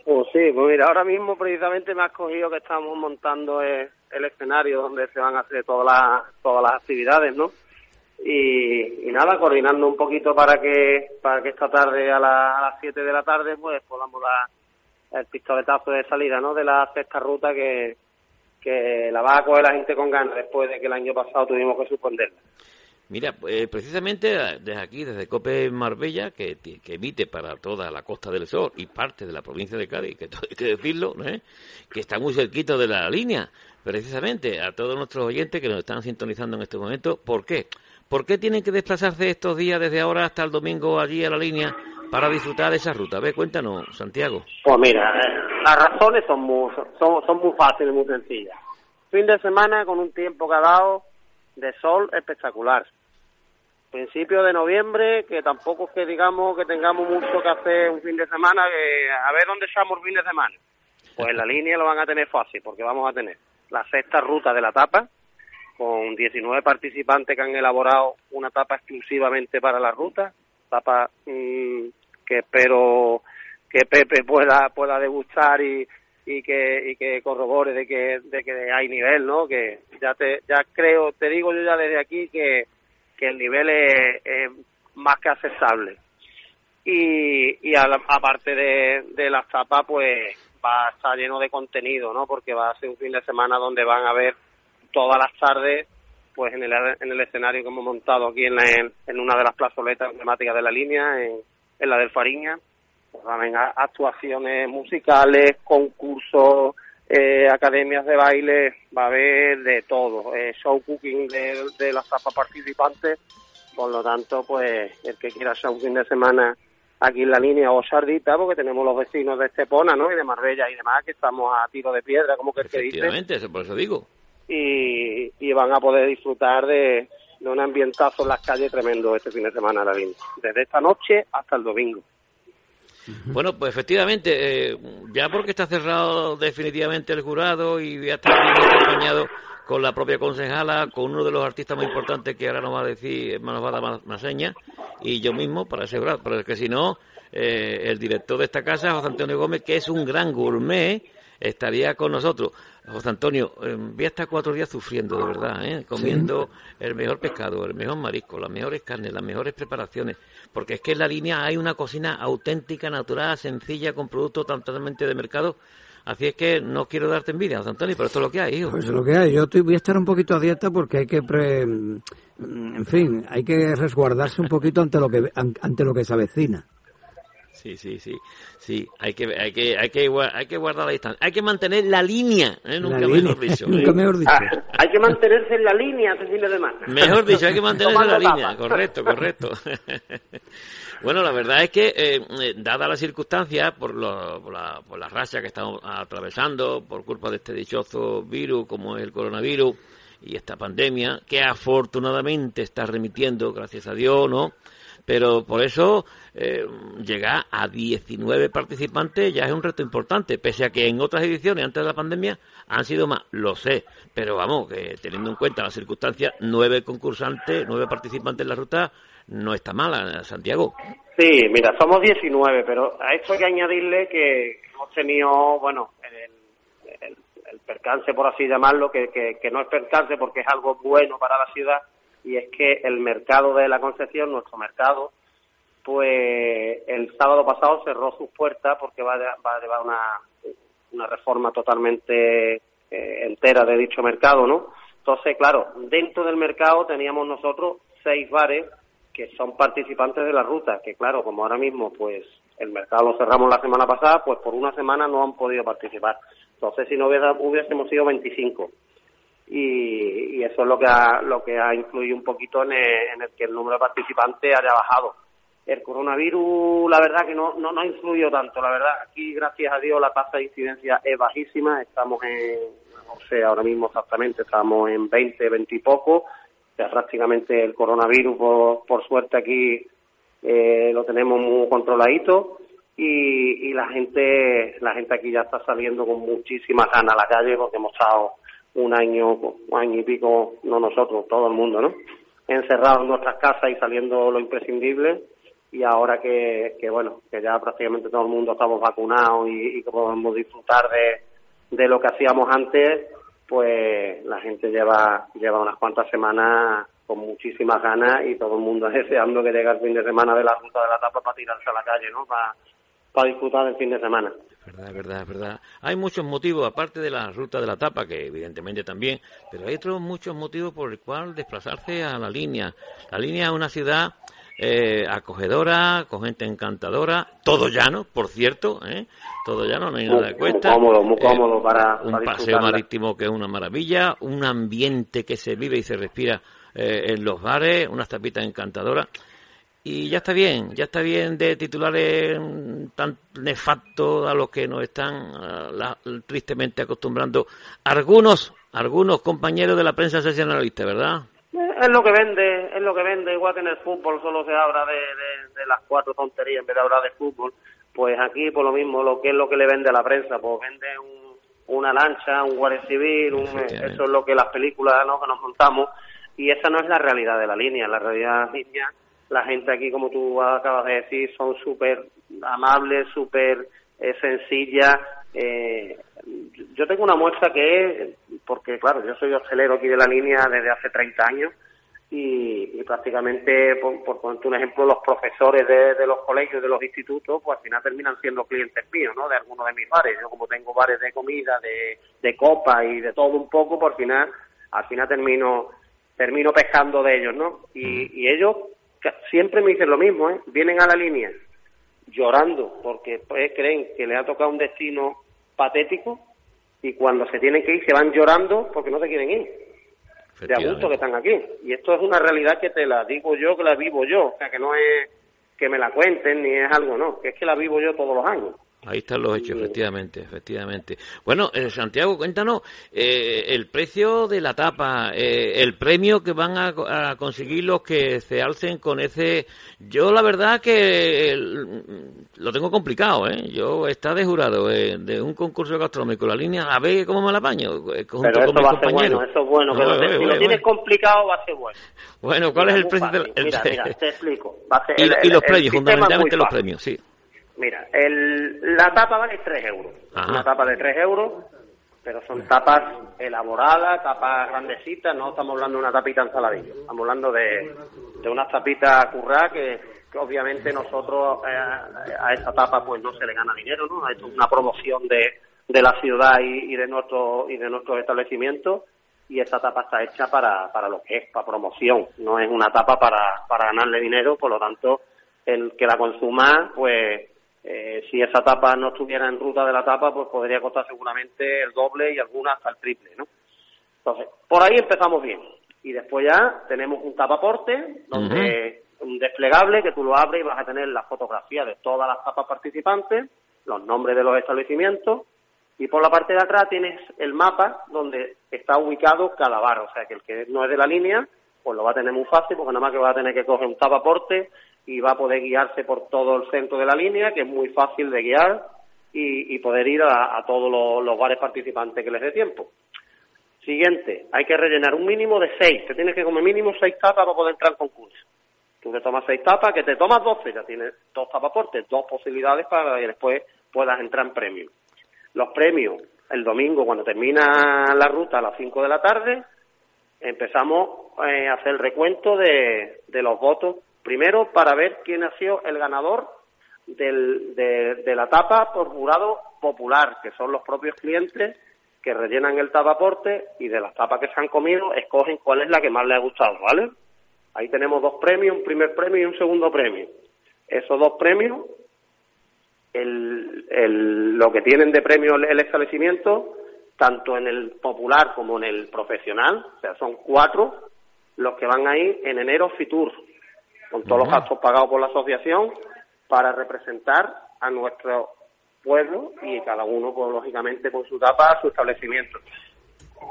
Pues sí, pues mira, ahora mismo precisamente me has cogido que estamos montando el, el escenario donde se van a hacer todas las, todas las actividades, ¿no? Y, y nada, coordinando un poquito para que para que esta tarde a, la- a las 7 de la tarde pues podamos dar el pistoletazo de salida, ¿no? De la sexta ruta que, que la va a coger la gente con ganas después de que el año pasado tuvimos que suspenderla. Mira, eh, precisamente eh, desde aquí, desde Cope Marbella, que, que emite para toda la Costa del Sol y parte de la provincia de Cádiz, que hay que decirlo, ¿no es? que está muy cerquito de la línea, precisamente a todos nuestros oyentes que nos están sintonizando en este momento, ¿por qué? ¿Por qué tienen que desplazarse estos días desde ahora hasta el domingo allí a la línea para disfrutar de esa ruta? A ver, cuéntanos, Santiago. Pues mira, eh, las razones son muy, son, son muy fáciles, muy sencillas. Fin de semana con un tiempo que ha de sol espectacular. Principio de noviembre, que tampoco es que digamos que tengamos mucho que hacer un fin de semana, que a ver dónde estamos el fin de semana. Pues en la línea lo van a tener fácil, porque vamos a tener la sexta ruta de la tapa, con 19 participantes que han elaborado una tapa exclusivamente para la ruta, tapa mm, que espero que Pepe pueda pueda degustar y, y que y que corrobore de que de que hay nivel, ¿no? Que ya te ya creo, te digo yo ya desde aquí que que el nivel es, más que aceptable. Y, y a aparte de, de las tapas, pues va a estar lleno de contenido, ¿no? Porque va a ser un fin de semana donde van a ver todas las tardes pues en el, en el escenario que hemos montado aquí en, la- en, una de las plazoletas emblemáticas de la línea, en, en la del Fariña, pues van a actuaciones musicales, concursos, eh, academias de baile, va a haber de todo, eh, show cooking de, de las tapas participantes, por lo tanto, pues el que quiera un fin de semana aquí en la línea o Sardita, porque tenemos los vecinos de Estepona, ¿no? Y de Marbella y demás, que estamos a tiro de piedra, como que el que dice eso por eso digo. y, y van a poder disfrutar de, de un ambientazo en las calles tremendo este fin de semana la línea, desde esta noche hasta el domingo. Bueno, pues efectivamente, eh, ya porque está cerrado definitivamente el jurado y voy a estar bien acompañado con la propia concejala, con uno de los artistas más importantes que ahora nos va a decir, nos va a dar más, señas, y yo mismo para asegurar, porque si no, eh, el director de esta casa, José Antonio Gómez, que es un gran gourmet, estaría con nosotros. José Antonio, eh, voy a estar cuatro días sufriendo, de verdad, ¿eh? comiendo el mejor pescado, el mejor marisco, las mejores carnes, las mejores preparaciones, porque es que en la línea hay una cocina auténtica, natural, sencilla, con productos totalmente de mercado. Así es que no quiero darte envidia, José Antonio, pero esto es lo que hay, hijo. Pues es lo que hay. Yo estoy- voy a estar un poquito a dieta porque hay que, pre- en fin, hay que resguardarse un poquito ante lo que an- ante lo que se avecina. Sí, sí, sí, sí. Hay que, hay que, hay que, hay que guardar la distancia. Hay que mantener la línea, ¿eh? nunca La mejor línea, dicho. nunca mejor dicho. Ah, hay que mantenerse en la línea este fin de semana. Mejor dicho, hay que mantenerse en la línea. Correcto, correcto. bueno, la verdad es que, eh, eh, dada las circunstancias, por, lo- por, la, por la racha que estamos atravesando, por culpa de este dichoso virus como es el coronavirus y esta pandemia, que afortunadamente está remitiendo, gracias a Dios, ¿no? Pero por eso eh, llegar a 19 participantes ya es un reto importante, pese a que en otras ediciones antes de la pandemia han sido más, lo sé, pero vamos, que teniendo en cuenta las circunstancias, nueve concursantes, nueve participantes en la ruta, no está mala, Santiago. Sí, mira, somos 19, pero a esto hay que añadirle que hemos tenido, bueno, el percance, por así llamarlo, que, que, que no es percance porque es algo bueno para la ciudad, y es que el mercado de la Concepción, nuestro mercado, pues el sábado pasado cerró sus puertas porque va a, va a llevar una, reforma totalmente eh, entera de dicho mercado, ¿no? Entonces, claro, dentro del mercado teníamos nosotros seis bares que son participantes de la ruta, que claro, como ahora mismo pues el mercado lo cerramos la semana pasada, pues por una semana no han podido participar. Entonces, si no hubiera, hubiésemos sido 25. Y, y eso es lo que ha, lo que ha influido un poquito en el que el número de participantes haya bajado. El coronavirus, la verdad que no, no, no ha influido tanto, la verdad. Aquí, gracias a Dios, la tasa de incidencia es bajísima. Estamos en, no sé, ahora mismo exactamente, estamos en 20, 20 y poco. Sea, prácticamente el coronavirus, por, por suerte aquí, eh, lo tenemos muy controladito. Y, y la gente la gente aquí ya está saliendo con muchísimas ganas a la calle porque hemos estado un año, un año y pico, no nosotros, todo el mundo, ¿no? Encerrados en nuestras casas y saliendo lo imprescindible y ahora que, que bueno, que ya prácticamente todo el mundo estamos vacunados y, y que podemos disfrutar de, de lo que hacíamos antes, pues la gente lleva, lleva unas cuantas semanas con muchísimas ganas y todo el mundo deseando que llegue el fin de semana de la ruta de la tapa para tirarse a la calle, ¿no? Para, para disfrutar del fin de semana. verdad, verdad, verdad. Hay muchos motivos, aparte de la ruta de la tapa, que evidentemente también, pero hay otros muchos motivos por el cual desplazarse a la línea. La línea es una ciudad eh, acogedora, con gente encantadora, todo llano, por cierto, ¿eh? todo llano, no hay nada de Muy cuesta. cómodo, muy Eh, cómodo para, un paseo marítimo que es una maravilla, un ambiente que se vive y se respira eh, en los bares, unas tapitas encantadoras. Y ya está bien, ya está bien de titulares mm, tan nefastos a los que nos están ah, la- tristemente acostumbrando algunos, algunos compañeros de la prensa sensacionalista, ¿verdad? Es lo que vende, es lo que vende, igual que en el fútbol solo se habla de, de, de las cuatro tonterías en vez de hablar de fútbol, pues aquí por lo mismo, lo que es lo que le vende a la prensa, pues vende un- una lancha, un guardia civil, un- eso es lo que las películas ¿no? que nos montamos, y esa no es la realidad de la línea, la realidad de la línea, la gente aquí, como tú acabas de decir, son súper amables, súper eh, sencillas, eh, yo tengo una muestra que es, porque claro, yo soy hostelero aquí de la línea desde hace 30 años y, y prácticamente, por, por ponerte un ejemplo, los profesores de, de los colegios, de los institutos, pues al final terminan siendo clientes míos, ¿no? De algunos de mis bares. Yo como tengo bares de comida, de, de copa y de todo un poco, por final, al final termino termino pescando de ellos, ¿no? Y, y ellos siempre me dicen lo mismo, ¿eh? Vienen a la línea llorando porque pues, creen que le ha tocado un destino patético y cuando se tienen que ir se van llorando porque no se quieren ir de a gusto que están aquí. Y esto es una realidad que te la digo yo, que la vivo yo, o sea, que no es que me la cuenten ni es algo, no, que es que la vivo yo todos los años. Ahí están los hechos, efectivamente, efectivamente. Bueno, eh, Santiago, cuéntanos eh, el precio de la tapa, eh, el premio que van a, a conseguir los que se alcen con ese. Yo la verdad que lo tengo complicado, ¿eh? Yo está de jurado eh, de un concurso gastronómico, la línea a ver cómo me la apaño. eh, junto Pero eso va a ser bueno, eso es bueno. No, si lo tienes complicado va a ser bueno. Bueno, ¿cuál Mira, es el precio fácil. del el- Mira, mira, te explico. Va a ser- y, el- y los premios, fundamentalmente los premios, sí. Mira, el, la tapa vale 3 euros. Ajá. Una tapa de 3 euros, pero son tapas elaboradas, tapas grandecitas, no estamos hablando de una tapita ensaladilla, estamos hablando de, de unas tapitas currá que, que obviamente nosotros eh, a esa tapa pues no se le gana dinero, ¿no? Esto es una promoción de, de la ciudad y, y de nuestro y de nuestros establecimientos y esa tapa está hecha para, para lo que es, para promoción, no es una tapa para, para ganarle dinero, por lo tanto, el que la consuma, pues eh, si esa tapa no estuviera en ruta de la tapa, pues podría costar seguramente el doble y alguna hasta el triple, ¿no? Entonces, por ahí empezamos bien. Y después ya tenemos un tapaporte, donde un desplegable que tú lo abres y vas a tener la fotografía de todas las tapas participantes, los nombres de los establecimientos, y por la parte de atrás tienes el mapa donde está ubicado cada bar. O sea, que el que no es de la línea, pues lo va a tener muy fácil, porque nada más que va a tener que coger un tapaporte y va a poder guiarse por todo el centro de la línea, que es muy fácil de guiar, y, poder ir a, todos los, los bares participantes que les dé tiempo. Siguiente, hay que rellenar un mínimo de seis. Te tienes que comer mínimo seis tapas para poder entrar al concurso. Tú te tomas seis tapas, que te tomas doce, ya tienes dos tapaportes, dos posibilidades para que después puedas entrar en premio. Los premios, el domingo, cuando termina la ruta a las cinco de la tarde, empezamos eh, a hacer el recuento de los votos. Primero, para ver quién ha sido el ganador del- de, la tapa por jurado popular, que son los propios clientes que rellenan el tapaporte y de las tapas que se han comido escogen cuál es la que más les ha gustado, ¿vale? Ahí tenemos dos premios, un primer premio y un segundo premio. Esos dos premios, el, el- lo que tienen de premio el, establecimiento, tanto en el popular como en el profesional, o sea, son cuatro los que van ahí en enero Fitur, con todos los gastos pagados por la asociación, para representar a nuestro pueblo y cada uno, pues, lógicamente, con su tapa a su establecimiento.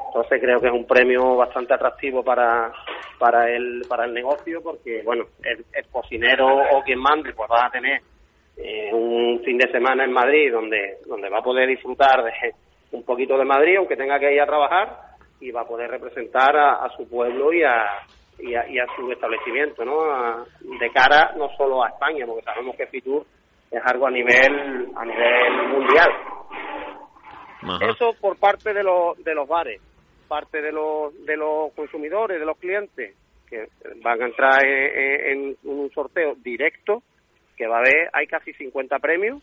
Entonces creo que es un premio bastante atractivo para para el para el negocio porque bueno el, el cocinero o quien mande pues va a tener eh, un fin de semana en Madrid donde donde va a poder disfrutar de un poquito de Madrid aunque tenga que ir a trabajar y va a poder representar a, a su pueblo y a, y a y a su establecimiento no A- de cara no solo a España porque sabemos que Fitur es algo a nivel a nivel mundial. Eso por parte de los, de los bares, parte de los, de los consumidores, de los clientes, que van a entrar en, en un sorteo directo, que va a haber, hay casi 50 premios,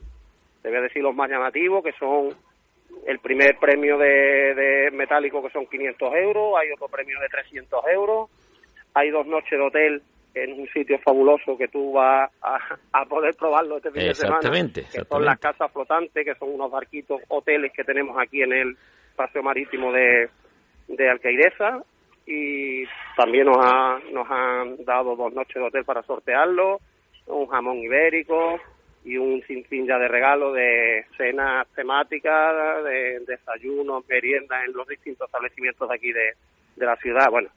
te voy a decir los más llamativos, que son el primer premio de, de metálico, que son 500 euros, hay otro premio de 300 euros, hay dos noches de hotel en un sitio fabuloso que tú vas a, a poder probarlo este fin de semana. Exactamente, Que son las casas flotantes, que son unos barquitos, hoteles que tenemos aquí en el paseo marítimo de, de Alcaideza. Y también nos, ha, nos han dado dos noches de hotel para sortearlo, un jamón ibérico y un sinfín ya de regalos de cenas temáticas, de desayunos, meriendas en los distintos establecimientos de aquí de, de la ciudad. Bueno,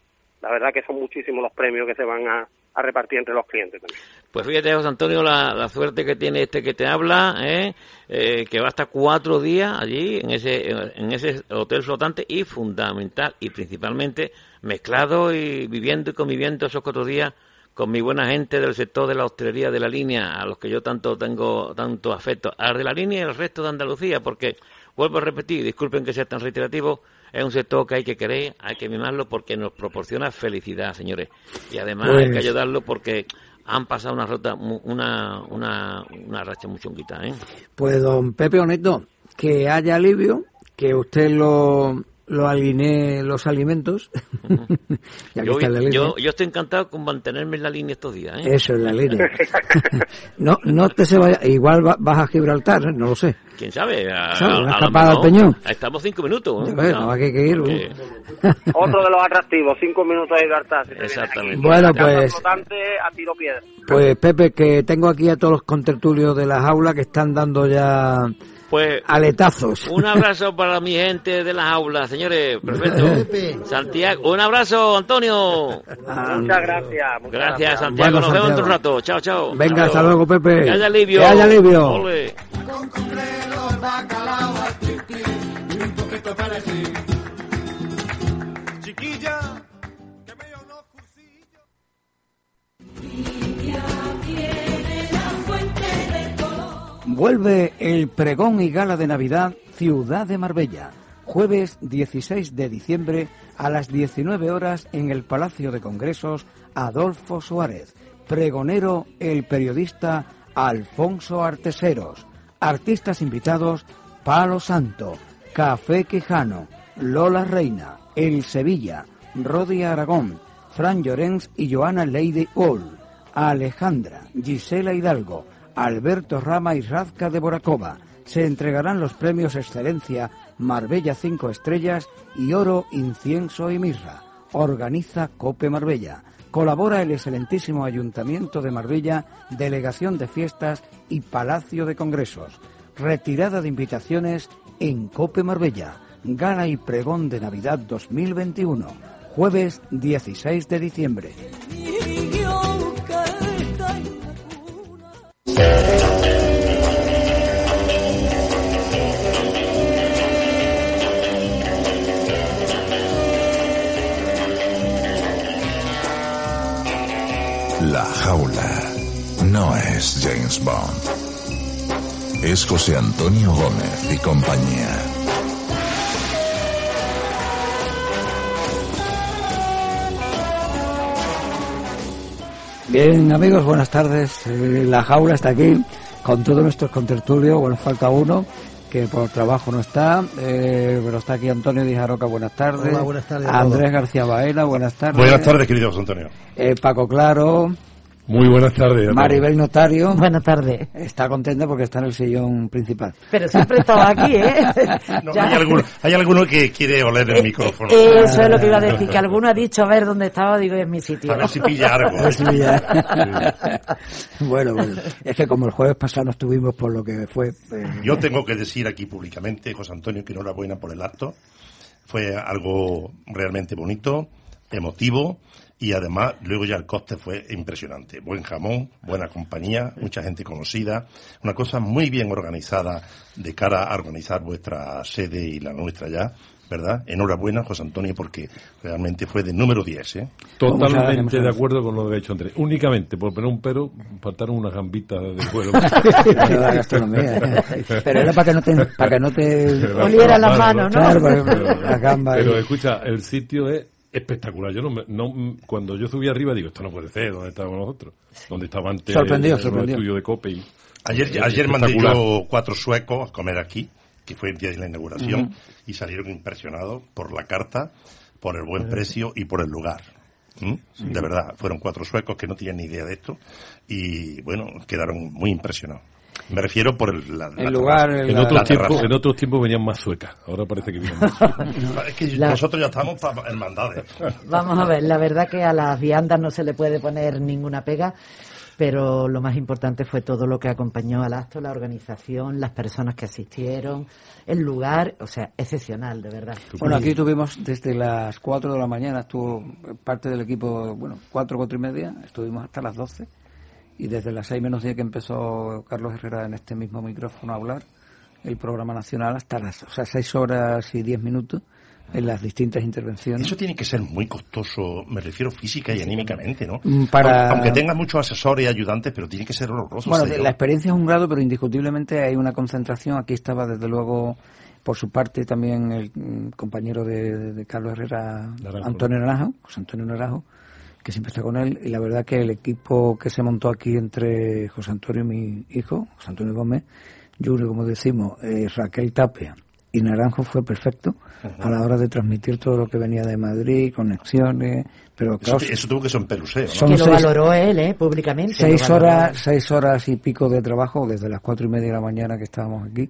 la verdad que son muchísimos los premios que se van a, repartir entre los clientes también. Pues fíjate, José Antonio, la, la suerte que tiene este que te habla, ¿eh? Eh, que va a estar cuatro días allí en ese, en ese hotel flotante y fundamental y principalmente mezclado y viviendo y conviviendo esos cuatro días con mi buena gente del sector de la hostelería de la línea, a los que yo tanto tengo tanto afecto, a de la línea y al resto de Andalucía, porque vuelvo a repetir, disculpen que sea tan reiterativo, es un sector que hay que querer, hay que mimarlo porque nos proporciona felicidad, señores. Y además hay que Pues- ayudarlo porque han pasado una una, una, una racha muy chunguita, ¿eh? Pues don Pepe Honesto, que haya alivio, que usted lo, lo alineé los alimentos. ya que Yo, está en la línea. yo, yo estoy encantado con mantenerme en la línea estos días. ¿eh? Eso es la línea. no, no te se vaya, igual va- vas a Gibraltar, ¿eh? no lo sé. ¿Quién sabe? A- Sabe, una a escapada al. Peñón. Estamos cinco minutos. ¿eh? Más que hay que ir, porque- Otro de los atractivos, cinco minutos de libertad. si Exactamente. Bueno, pues- a tiro piedra. Pues Pepe, que tengo aquí a todos los contertulios de las aulas que están dando ya Pues aletazos. un abrazo para mi gente de las aulas, señores. Perfecto. Santiago, un abrazo, Antonio. Muchas gracias. muchas Gracias, Santiago. Bueno, Nos vemos un rato. Chao, chao. Venga, hasta luego, Pepe. Que haya alivio. Que haya alivio. Ole. Con bacalao, al Vuelve el pregón y gala de Navidad Ciudad de Marbella. Jueves 16 de diciembre a las 19 horas en el Palacio de Congresos Adolfo Suárez. Pregonero el periodista Alfonso Arteseros. Artistas invitados Palo Santo, Café Quijano, Lola Reina, El Sevilla, Rodi Aragón, Fran Llorens y Joana Lady All. Alejandra, Gisela Hidalgo, Alberto Rama y Razka de Boracova. Se entregarán los premios Excelencia Marbella 5 Estrellas y Oro, Incienso y Mirra. Organiza Cope Marbella. Colabora el excelentísimo Ayuntamiento de Marbella, Delegación de Fiestas y Palacio de Congresos. Retirada de invitaciones en Cope Marbella. Gala y Pregón de Navidad 2021. Jueves 16 de diciembre. La jaula no es James Bond. Es José Antonio Gómez y compañía. Bien, amigos, buenas tardes. Eh, la jaula está aquí con todos nuestros contertulios. Bueno, falta uno que por trabajo no está, eh, pero está aquí Antonio Dijaroca, buenas tardes. Hola, buenas tardes Andrés. García Baena, buenas tardes. Buenas tardes, querido José Antonio. Eh, Paco Claro. Muy buenas tardes. Maribel Notario. Buenas tardes. Está contenta porque está en el sillón principal. Pero siempre estaba aquí, ¿eh? No, hay, alguno, hay alguno que quiere oler el micrófono. Eso es lo que iba a decir, que alguno ha dicho a ver dónde estaba, digo, es mi sitio. A ver si pilla algo. Si pilla. bueno, bueno. Es que como el jueves pasado no estuvimos por lo que fue. eh, Yo tengo que decir aquí públicamente, José Antonio, que enhorabuena por el acto. Fue algo realmente bonito, emotivo y además luego ya el coste fue impresionante. Buen jamón, buena compañía, mucha gente conocida, una cosa muy bien organizada de cara a organizar vuestra sede y la nuestra ya. ¿Verdad? Enhorabuena, José Antonio, porque realmente fue de número 10, ¿eh? Totalmente de acuerdo con lo que ha dicho Andrés. Únicamente, por poner un pero, faltaron unas gambitas de cuero. Pero la gastronomía. Pero era para que no te, para que no te Oliera las manos, ¿no? Claro, la. Pero y- escucha, el sitio es espectacular. Yo no, me- no cuando yo subí arriba digo, esto no puede ser, ¿dónde estábamos nosotros? Donde estaba antes Sorprendido, el, el sorprendido. estudio de Cope. y- Ayer, es ayer mandé espectacular. yo cuatro suecos a comer aquí, que fue el día de la inauguración, y salieron impresionados por la carta, por el buen precio y por el lugar. ¿Mm? De verdad, fueron cuatro suecos que no tenían ni idea de esto y, bueno, quedaron muy impresionados. Me refiero por el, la, la El lugar, En la- otros, la tiempos, en otros tiempos venían más suecas, ahora parece que vienen más suecas. Es que La- nosotros ya estamos para hermandades. Vamos a ver, la verdad que a las viandas no se le puede poner ninguna pega, pero lo más importante fue todo lo que acompañó al acto, la organización, las personas que asistieron, el lugar, o sea, excepcional, de verdad. Bueno, aquí tuvimos desde las 4 de la mañana, estuvo parte del equipo, bueno, 4, 4 y media, estuvimos hasta las 12 y desde las 6 menos 10 que empezó Carlos Herrera en este mismo micrófono a hablar, el programa nacional hasta las, o sea, 6 horas y 10 minutos en las distintas intervenciones. Eso tiene que ser muy costoso, me refiero física y anímicamente, ¿no? Mm, para- Aunque tenga muchos asesores y ayudantes, pero tiene que ser horroroso. Bueno, la experiencia es un grado, pero indiscutiblemente hay una concentración. Aquí estaba, desde luego, por su parte, también el mm, compañero de, de- de Carlos Herrera, Naranjo. Antonio Naranjo, José Antonio Naranjo, que siempre está con él. Y la verdad que el equipo que se montó aquí entre José Antonio y mi hijo, José Antonio Gómez, Junior, como decimos, eh, Raquel Tapia y Naranjo fue perfecto a la hora de transmitir todo lo que venía de Madrid, conexiones, pero Eso, claro, eso tuvo que ser un peluseo, ¿no? Son que lo seis- valoró él, ¿eh? Públicamente. seis horas, seis horas y pico de trabajo desde las cuatro y media de la mañana que estábamos aquí,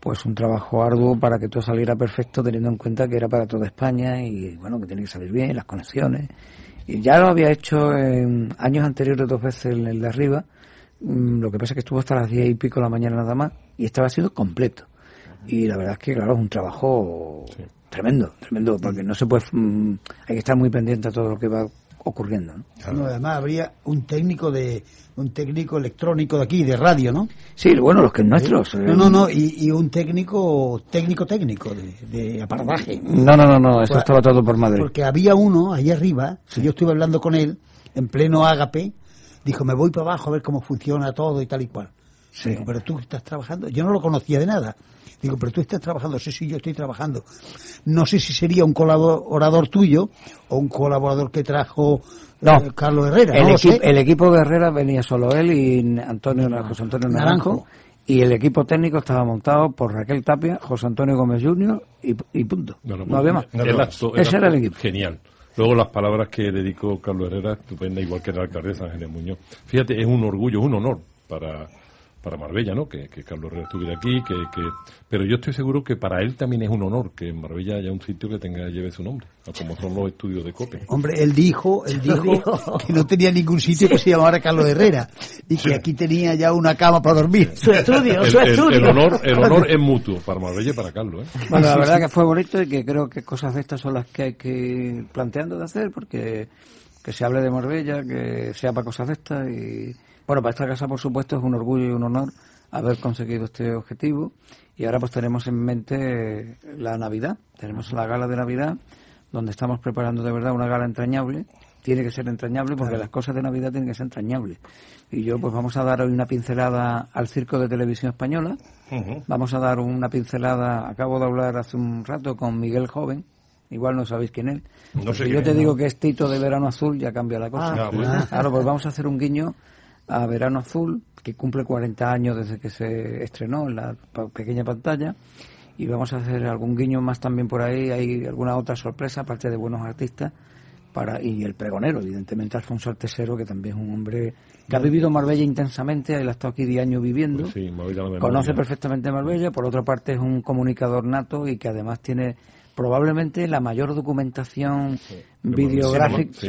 pues un trabajo arduo para que todo saliera perfecto teniendo en cuenta que era para toda España y bueno que tiene que salir bien las conexiones ya lo había hecho en años anteriores dos veces en el de arriba Mm, lo que pasa es que estuvo hasta las diez y pico de la mañana nada más y estaba sido completo. Y la verdad es que claro es un trabajo tremendo tremendo porque no se puede mm, hay que estar muy pendiente a todo lo que va ocurriendo ¿no? No, además habría un técnico de un técnico electrónico de aquí, de radio, ¿no? Sí, bueno, los que es nuestros. No, no, no, y, y un técnico técnico técnico de, de aparataje. No, no, no, no, eso Pues- estaba todo por Madrid. Porque había uno ahí arriba, que yo estuve hablando con él, en pleno ágape, dijo, me voy para abajo a ver cómo funciona todo y tal y cual. Digo, pero tú estás trabajando, yo no lo conocía de nada. Digo, pero tú estás trabajando, sí, sí, yo estoy trabajando. No sé si sería un colaborador tuyo o un colaborador que trajo No. eh, Carlos Herrera. el, no equi- el equipo de Herrera venía solo él y Antonio, José Antonio Naranjo, Naranjo. y el equipo técnico estaba montado por Raquel Tapia, José Antonio Gómez Jr. y, y punto. No, había más. El acto- el Ese era el equipo. Genial. Luego las palabras que dedicó Carlos Herrera, estupenda, igual que la alcaldesa Ángeles Muñoz. Fíjate, es un orgullo, es un honor para, para Marbella, ¿no? Que, que Carlos Herrera estuviera aquí, que, que, pero yo estoy seguro que para él también es un honor que en Marbella haya un sitio que tenga lleve su nombre, como son los estudios de COPE. Hombre, él dijo, él dijo que no tenía ningún sitio que se llamara Carlos Herrera y que aquí tenía ya una cama para dormir. Su estudio, El, su el- estudio. el honor, el honor es mutuo para Marbella y para Carlos, ¿eh? Bueno, la verdad que fue bonito y que creo que cosas de estas son las que hay que ir planteando de hacer porque que se hable de Marbella, que sea para cosas de estas y bueno, para esta casa por supuesto es un orgullo y un honor haber conseguido este objetivo y ahora pues tenemos en mente la Navidad, tenemos la gala de Navidad donde estamos preparando de verdad una gala entrañable, tiene que ser entrañable porque las cosas de Navidad tienen que ser entrañables y yo pues vamos a dar hoy una pincelada al Circo de Televisión Española Vamos a dar una pincelada. Acabo de hablar hace un rato con Miguel Joven. Igual no sabéis quién es. No sé si quién yo es, te no. digo que es Tito de Verano Azul, ya cambia la cosa. Ah, bueno. Claro, pues vamos a hacer un guiño a Verano Azul, que cumple 40 años desde que se estrenó en la pequeña pantalla. Y vamos a hacer algún guiño más también por ahí. Hay alguna otra sorpresa, aparte de buenos artistas. Para, y el pregonero, evidentemente, Alfonso Artesero, que también es un hombre que ha vivido Marbella intensamente, él ha estado aquí 10 años viviendo. Pues sí. Conoce perfectamente Marbella, por otra parte es un comunicador nato y que además tiene probablemente la mayor documentación videográfica Sí,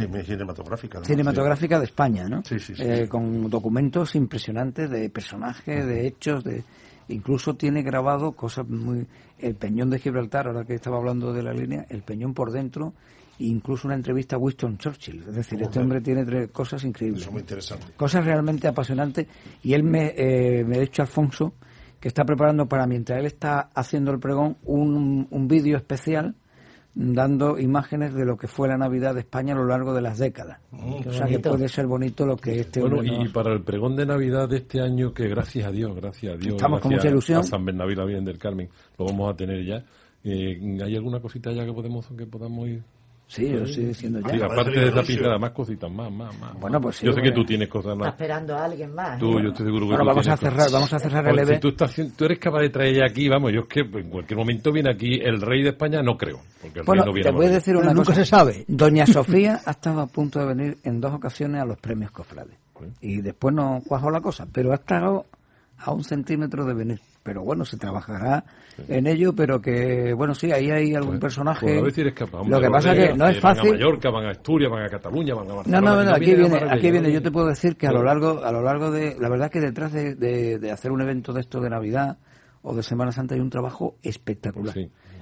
cinematográfica. de España, ¿no? Sí, sí, sí. Eh, con documentos impresionantes de personajes, de hechos, de incluso tiene grabado cosas muy el Peñón de Gibraltar, ahora que estaba hablando de la línea, el Peñón por dentro, e incluso una entrevista a Winston Churchill, es decir, este hombre tiene tres cosas increíbles Eso es muy interesante. cosas realmente apasionantes y él me, eh, me ha dicho Alfonso que está preparando para mientras él está haciendo el pregón un, un vídeo especial mm, dando imágenes de lo que fue la Navidad de España a lo largo de las décadas. qué o sea que puede ser bonito lo que este Bueno, hombre y nos- para el pregón de Navidad de este año, que gracias a Dios, gracias a Dios, Estamos con mucha ilusión. a San Bernabé la Virgen del Carmen, lo vamos a tener ya. Eh, ¿Hay alguna cosita ya que podemos que podamos ir? Sí, yo lo estoy diciendo ya. Sí, aparte de esa pincelada, más cositas, más, más, más. Bueno, pues sí, Yo sé que tú tienes cosas Está más. esperando a alguien más. Tú, ¿eh? yo estoy seguro que Bueno, tú vamos a cerrar- cosas. vamos a cerrar el si tú, estás, tú eres capaz de traer aquí, vamos, yo es que en cualquier momento viene aquí el rey de España, no creo. Porque el Bueno, rey no viene te voy a decir una cosa. Doña Sofía ha estado a punto de venir en dos ocasiones a los premios Cofrades. Y después no cuajó la cosa, pero ha estado a un centímetro de venir. Pero bueno, se trabajará en ello, pero que, bueno, sí, ahí hay algún personaje. Pues eres capaz. hombre, Lo que pasa reyes que no es Van a fácil. Mallorca, van a Asturias, van a Cataluña, van a Barcelona. no, no, aquí viene, aquí viene. Yo te puedo decir que a lo largo, a lo largo de, la verdad que detrás de, de- de hacer un evento de esto de Navidad o de Semana Santa hay un trabajo espectacular.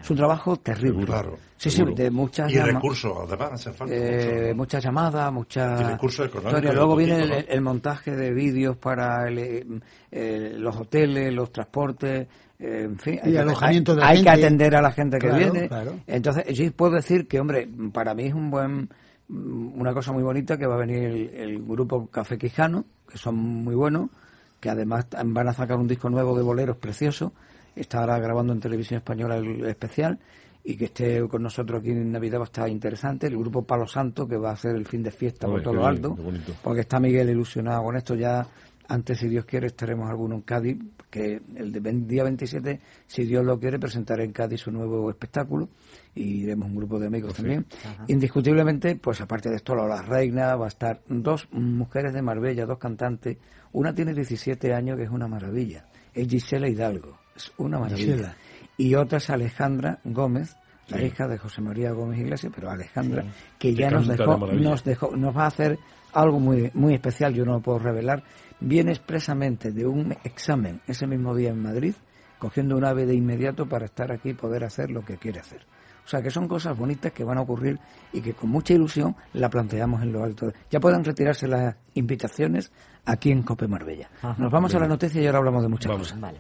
Es un trabajo terrible. Claro, sí, sí, de muchas Y llama- recursos, además, hacen falta. eh, muchas llamadas, muchas Y recursos económicos Luego viene tipo, el, ¿no? el montaje de vídeos para el, eh, eh, los hoteles, los transportes, eh, en fin. Y hay- alojamiento hay, de la hay que atender a la gente que Claro, viene. claro. Entonces, yo puedo decir que, hombre, para mí es un buen mm, una cosa muy bonita que va a venir el, el grupo Café Quijano, que son muy buenos, que además van a sacar un disco nuevo de boleros precioso, está ahora grabando en televisión española el especial y que esté con nosotros aquí en Navidad va a estar interesante, el grupo Palo Santo que va a hacer el fin de fiesta por todo lo alto, porque está Miguel ilusionado con esto ya antes si Dios quiere estaremos alguno en Cádiz que el de- día 27, si Dios lo quiere, presentará en Cádiz su nuevo espectáculo y iremos un grupo de amigos también. Indiscutiblemente, pues aparte de esto, la Reina va a estar dos mujeres de Marbella, dos cantantes. Una tiene 17 años, que es una maravilla. Es Gisela Hidalgo, es una maravilla. Y otra es Alejandra Gómez, la Sí. hija de José María Gómez Iglesias, pero Alejandra, Sí. que ya nos dejó, nos dejó, nos va a hacer algo muy, muy especial, yo no lo puedo revelar. Viene expresamente de un examen ese mismo día en Madrid, cogiendo un ave de inmediato para estar aquí y poder hacer lo que quiere hacer. O sea que son cosas bonitas que van a ocurrir y que con mucha ilusión la planteamos en lo alto. Ya pueden retirarse las invitaciones aquí en Cope Marbella. Ajá. Nos vamos a la noticia y ahora hablamos de muchas Vamos. cosas. Vale.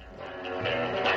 Thank you.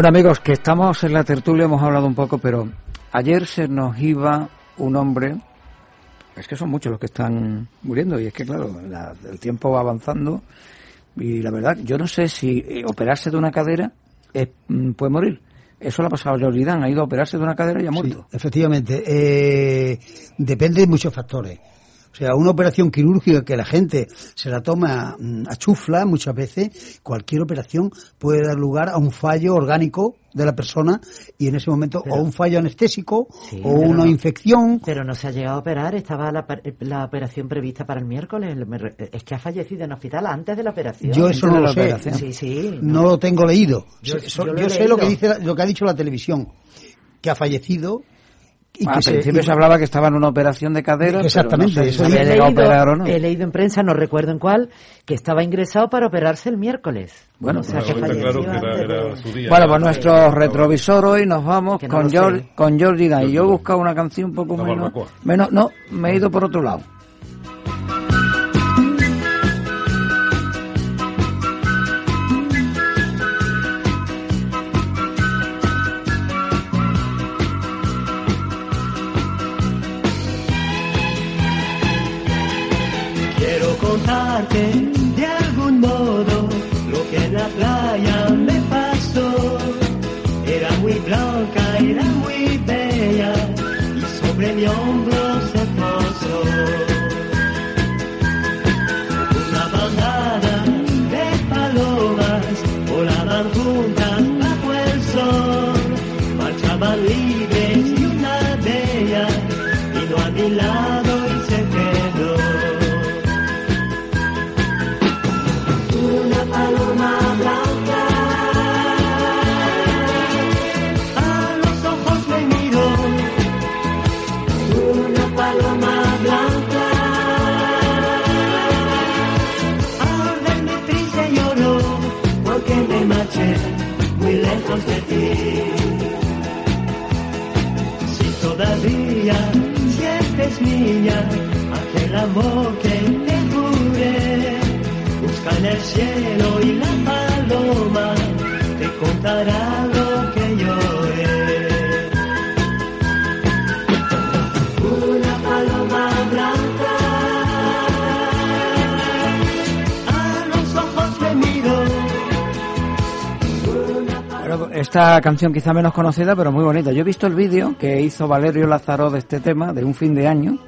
Bueno amigos, que estamos en la tertulia, hemos hablado un poco, pero ayer se nos iba un hombre, es que son muchos los que están muriendo y es que claro, la- el tiempo va avanzando y la verdad, yo no sé si eh, operarse de una cadera es- mm, puede morir. Eso le ha pasado a Jordi Dan, ha ido a operarse de una cadera y ha muerto. Efectivamente, eh, depende de muchos factores. O sea, una operación quirúrgica que la gente se la toma mm, a chufla muchas veces, cualquier operación puede dar lugar a un fallo orgánico de la persona y en ese momento o un fallo anestésico Sí, o pero una no- infección. Pero no se ha llegado a operar, estaba la, la operación prevista para el miércoles. Es que ha fallecido en hospital antes de la operación. Yo eso no lo sé. Sí, sí. No lo tengo leído. Yo- Sé- so- yo Yo, lo he sé lo que dice lo que ha dicho la televisión, que ha fallecido y al que se- principio y- se hablaba que estaba en una operación de cadera, Exactamente, pero no sé eso si había He llegado a leído, operar o no. he leído en prensa, no recuerdo en cuál, que estaba ingresado para operarse el miércoles. Bueno, o sea, pues que está falleció claro que era- antes de- era su día. Bueno, pues nuestro retrovisor hoy nos vamos Que no con, sé. George, con Jordi Dan. Y yo he buscado una canción un poco menos, menos... No, me he ido por otro lado. De algún modo lo que en la playa me pasó. Era muy blanca, era muy bella y sobre mi hombro niña aquel amor que te juré. Busca en el cielo y la paloma te contará lo que lloré. Una paloma blanca a los ojos me miró. Bueno, esta canción quizá menos conocida, pero muy bonita. Yo he visto el vídeo que hizo Valerio Lázaro de este tema, de un fin de año,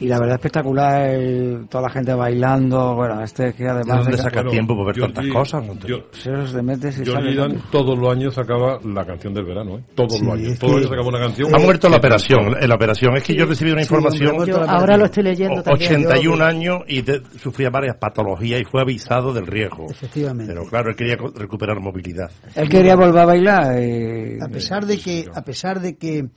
y la verdad espectacular, el- toda la gente bailando, bueno, este que además... ¿De dónde de- saca tiempo para ver Jordi- tantas cosas? Yo- te metes y Jordi sale Dan todos los años sacaba la canción del verano, ¿eh? Todos Sí, los años. es Todos los que- años sacaba una canción. Ha muerto la operación, en la operación. Es que yo recibí una Sí, información. Yo ahora lo estoy leyendo también. 81 Yo- años y de- sufría varias patologías y fue avisado del riesgo. Efectivamente. Pero claro, él quería recuperar movilidad. Él quería volver a bailar. eh, A pesar de que, a pesar de que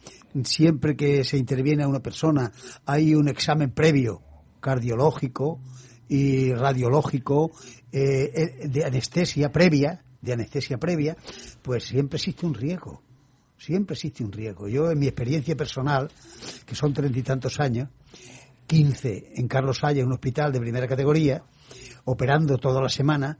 siempre que se interviene a una persona hay un examen previo cardiológico y radiológico, eh, eh, de anestesia previa, de anestesia previa, pues siempre existe un riesgo. Siempre existe un riesgo. Yo, en mi experiencia personal, que son treinta y tantos años, 15 en Carlos Haya, un hospital de primera categoría, operando toda la semana,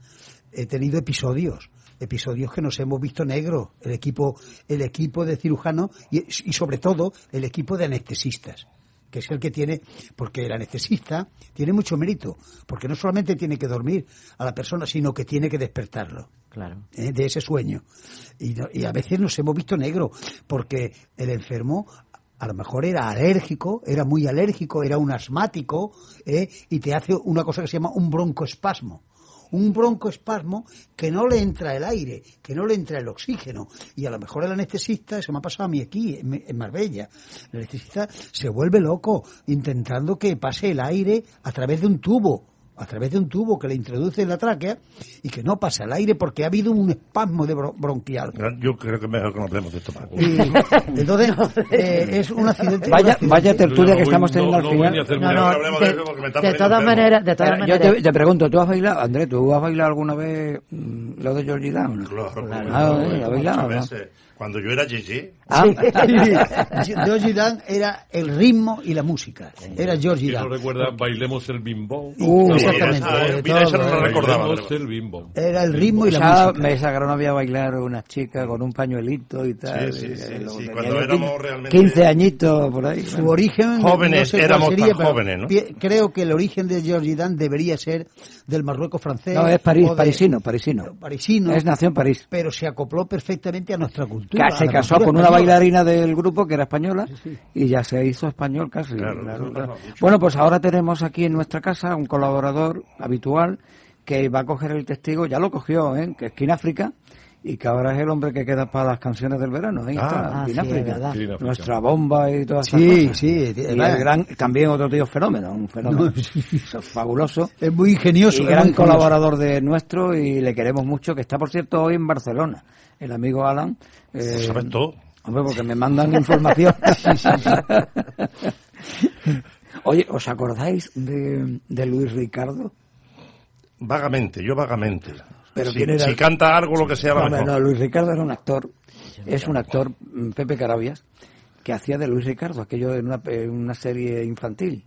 he tenido episodios, episodios que nos hemos visto negros, el equipo, el equipo de cirujanos y, y sobre todo el equipo de anestesistas que es el que tiene, porque el anestesista tiene mucho mérito, porque no solamente tiene que dormir a la persona, sino que tiene que despertarlo Claro. ¿eh? de ese sueño. Y, no- y a veces nos hemos visto negro, porque el enfermo a lo mejor era alérgico, era muy alérgico, era un asmático, ¿eh? y te hace una cosa que se llama un broncoespasmo. Un broncoespasmo que no le entra el aire, que no le entra el oxígeno. Y a lo mejor el anestesista, eso me ha pasado a mí aquí, en, Marbella, el anestesista se vuelve loco intentando que pase el aire a través de un tubo a través de un tubo que le introduce en la tráquea y que no pasa el aire porque ha habido un espasmo de bro- bronquial. Yo creo que es mejor que no hablemos de esto, Paco. Y, entonces, eh, es un accidente. Vaya- un accidente- vaya tertulia que estamos teniendo al final. No, no, de, de todas maneras, de todas Espera, yo maneras. te, te pregunto, ¿tú has bailado, Andrés, ¿tú has bailado alguna vez mm, lo de Georgie Down? Claro, Ah, eh, ¿has bailado, muchas no? veces. Cuando yo era Yeye, Ah. Georgie Dan era el ritmo y la música. Era Georgie ¿Quién Dan. no recuerda Bailemos el Bimbo? Uh, exactamente, mira, esa no la eh. recordaba. Bailemos el Bimbo. Era el ritmo y la música. Me sacaron a mí a bailar una chica con un pañuelito y tal. Sí, sí, y, sí, eh, lo- sí, cuando éramos realmente- 15 añitos por ahí. Su origen. Jóvenes, no sé éramos sería, tan jóvenes, ¿no? Creo que el origen de Georgie Dan debería ser del Marruecos francés. No, es París, de- parisino, parisino. Parisino. Es nació en París. Pero se acopló perfectamente a nuestra cultura. Se casó cultura con una bailarina del grupo que era española y ya se hizo español casi. Claro, claro, claro. Bueno, pues ahora tenemos aquí en nuestra casa un colaborador habitual que va a coger el testigo, ya lo cogió, ¿eh? que es Kináfrica y que ahora es el hombre que queda para las canciones del verano. Ahí Ah, está, ah, sí, es. Nuestra bomba y todas esas Sí, cosas. sí, el gran, también otro tío fenómeno, un fenómeno. No, fabuloso. Es muy ingenioso. Y gran colaborador de nuestro y le queremos mucho, que está por cierto hoy en Barcelona. El amigo Alan. eh, todo. Hombre, porque me mandan información. Oye, ¿os acordáis de, de Luis Ricardo? Vagamente, yo vagamente. Pero si, si canta algo, lo que sea, No, hombre, mejor. no, Luis Ricardo era un actor, es un actor, mm, Pepe Carabias, que hacía de Luis Ricardo, aquello en una, en una serie infantil.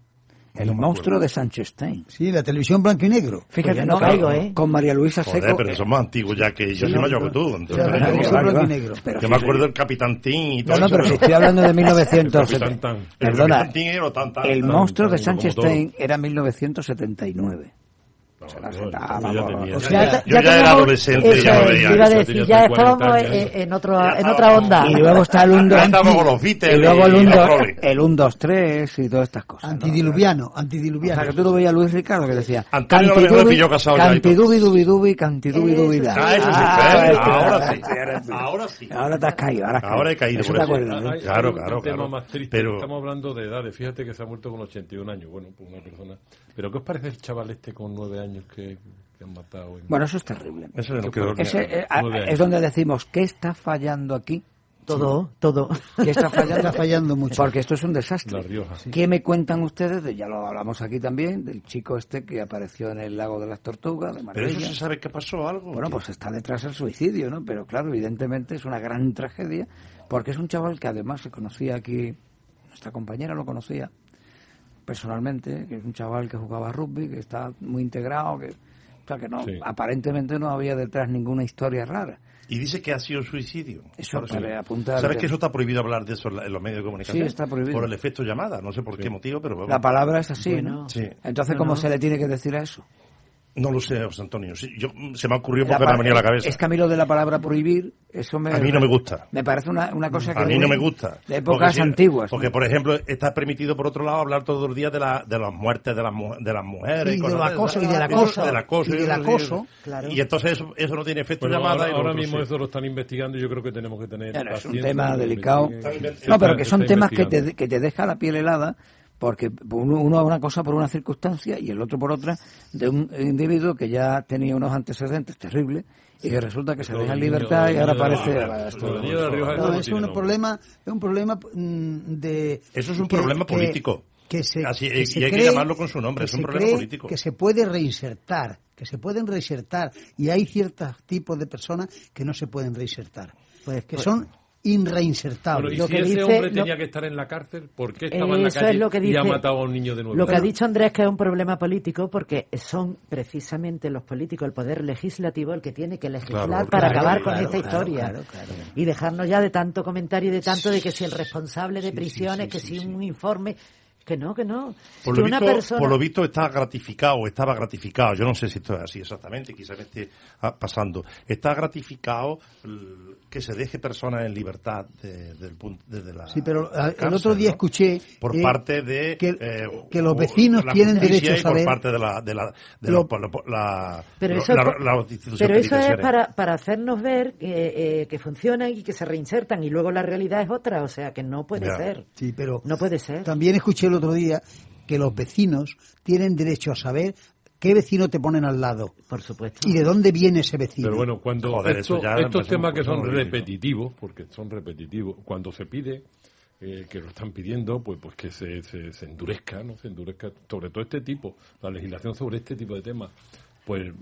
El monstruo de Sanchestein. Sí, la televisión blanco y negro. Fíjate, Pues yo no no, caigo, ¿eh? con María Luisa Joder, Seco. pero eh, somos antiguos ya que yo Sí, soy no, mayor no. que tú. entonces, la yo- televisión claro, blanco y negro. Pero yo sí, me acuerdo del Capitán Tin y todo No, no, eso, pero si estoy hablando de 1970. Capitán Tan. El Perdona, Capitán Tin era tan, tan, el tan, monstruo de tan, como Sanchestein era 1979. No, Se la sentaba, yo ya vamos, tenía- o sea, Ya, ya- yo ya era adolescente, eso ya lo veía. iba a decir, ya 40 estábamos en, otro, Ya en otra onda. Y luego está el 1, Ya estamos con los Beatles y luego el y 1, los Rolling. el 1, 2, 3 y todas estas cosas. ¿no? Antidiluviano, O sea, antidiluviano. que tú lo veías Luis Ricardo que decía. Cantidubi dubi dubi, cantidubi dubi da. Ah, eso sí, Ah, este, ahora sí. ahora sí. Ahora te has caído, ahora, he caído. Hay- Claro, claro, claro. Pero- Estamos hablando de edades. Fíjate que se ha muerto con 81 años. Bueno, pues una persona. Pero ¿qué os parece el chaval este con 9 años que, que han matado? en- Bueno, eso es terrible. Eso no ¿Qué quedó parece? Ese, eh, años. es donde decimos, ¿qué está fallando aquí? Todo, todo. ¿Qué está fallando? Está fallando mucho. Porque esto es un desastre. La Rioja. ¿Qué me cuentan ustedes? De, ya lo hablamos aquí también, del chico este que apareció en el lago de las tortugas, de Pero eso se sabe que pasó algo. Bueno, pues está detrás el suicidio, ¿no? Pero claro, evidentemente es una gran tragedia, porque es un chaval que además se conocía aquí, nuestra compañera lo conocía personalmente, que es un chaval que jugaba rugby, que está muy integrado, que, o sea, que no, Sí. aparentemente no había detrás ninguna historia rara. Y dice que ha sido suicidio. Eso Por para apuntar- ¿Sabes que eso está prohibido hablar de eso en los medios de comunicación? Sí, está prohibido. Por el efecto llamada. No sé por qué motivo, pero... La palabra es así, Bueno. ¿no? Sí. Entonces, ¿cómo se le tiene que decir a eso? No lo sé, José Antonio. Sí, yo, se me ha ocurrido porque me ha venido a la cabeza. Es que a mí lo de la palabra prohibir, eso me... A mí no me gusta. Me parece una, una cosa que... A mí no me gusta. De épocas Porque antiguas. ¿no? Porque, por ejemplo, está permitido, por otro lado, hablar todos los días de, la, de las muertes de las, de las mujeres. Y cosas del acoso, y del acoso. Del acoso. Y del acoso, claro. Y entonces eso, eso no tiene efecto Bueno, llamada. ahora, y mismo sí. eso lo están investigando y yo creo que tenemos que tener Bueno, es un tema delicado. No, pero que son temas que te, que te deja la piel helada, porque uno, uno una cosa por una circunstancia y el otro por otra, de un individuo que ya tenía unos antecedentes terribles y que resulta que se deja en libertad y ahora parece... No, es un problema, es un problema mm, de... Eso es un que- problema político. que se, Así, que y se hay que llamarlo con su nombre, es un problema político. Que se puede reinsertar, que se pueden reinsertar. Y hay ciertos tipos de personas que no se pueden reinsertar, que pues- son irreinsertables. Bueno, y si ese hombre tenía que estar en la cárcel, ¿por qué estaba en la Eso es calle lo que y ha dice- matado a un niño de nueve Lo que ha dicho Andrés que es un problema político porque son precisamente los políticos, el poder legislativo, el que tiene que legislar Claro, para claro, acabar claro, con esta claro, historia. claro, claro. Y dejarnos ya de tanto comentario y de tanto de que si el responsable de prisiones, que si un informe, que no, que no. Por que lo, una visto, persona... por lo visto está gratificado, estaba gratificado, yo no sé si esto es así exactamente, quizás me esté pasando, está gratificado que se deje personas en libertad de- del punto, desde la Sí, pero ah, el cárcel, otro día ¿no? escuché por eh, parte de que, eh, que los vecinos la tienen derecho a y por saber parte de la de la de Lo- la- la- Pero eso, la- es, la- pero eso es para, para hacernos ver que, eh, que funcionan y que se reinsertan y luego la realidad es otra, o sea que no puede Ya. ser. Sí, pero No puede ser. también escuché el otro día que los vecinos tienen derecho a saber qué vecino te ponen al lado. Por supuesto. Y de dónde viene ese vecino. Pero bueno, cuando Joder, esto- eso ya me estos temas que son repetitivos, porque son repetitivos, cuando se pide eh, que lo están pidiendo, pues pues que se, se, se endurezca, ¿no? Se endurezca sobre todo este tipo, la legislación sobre este tipo de temas. Pues,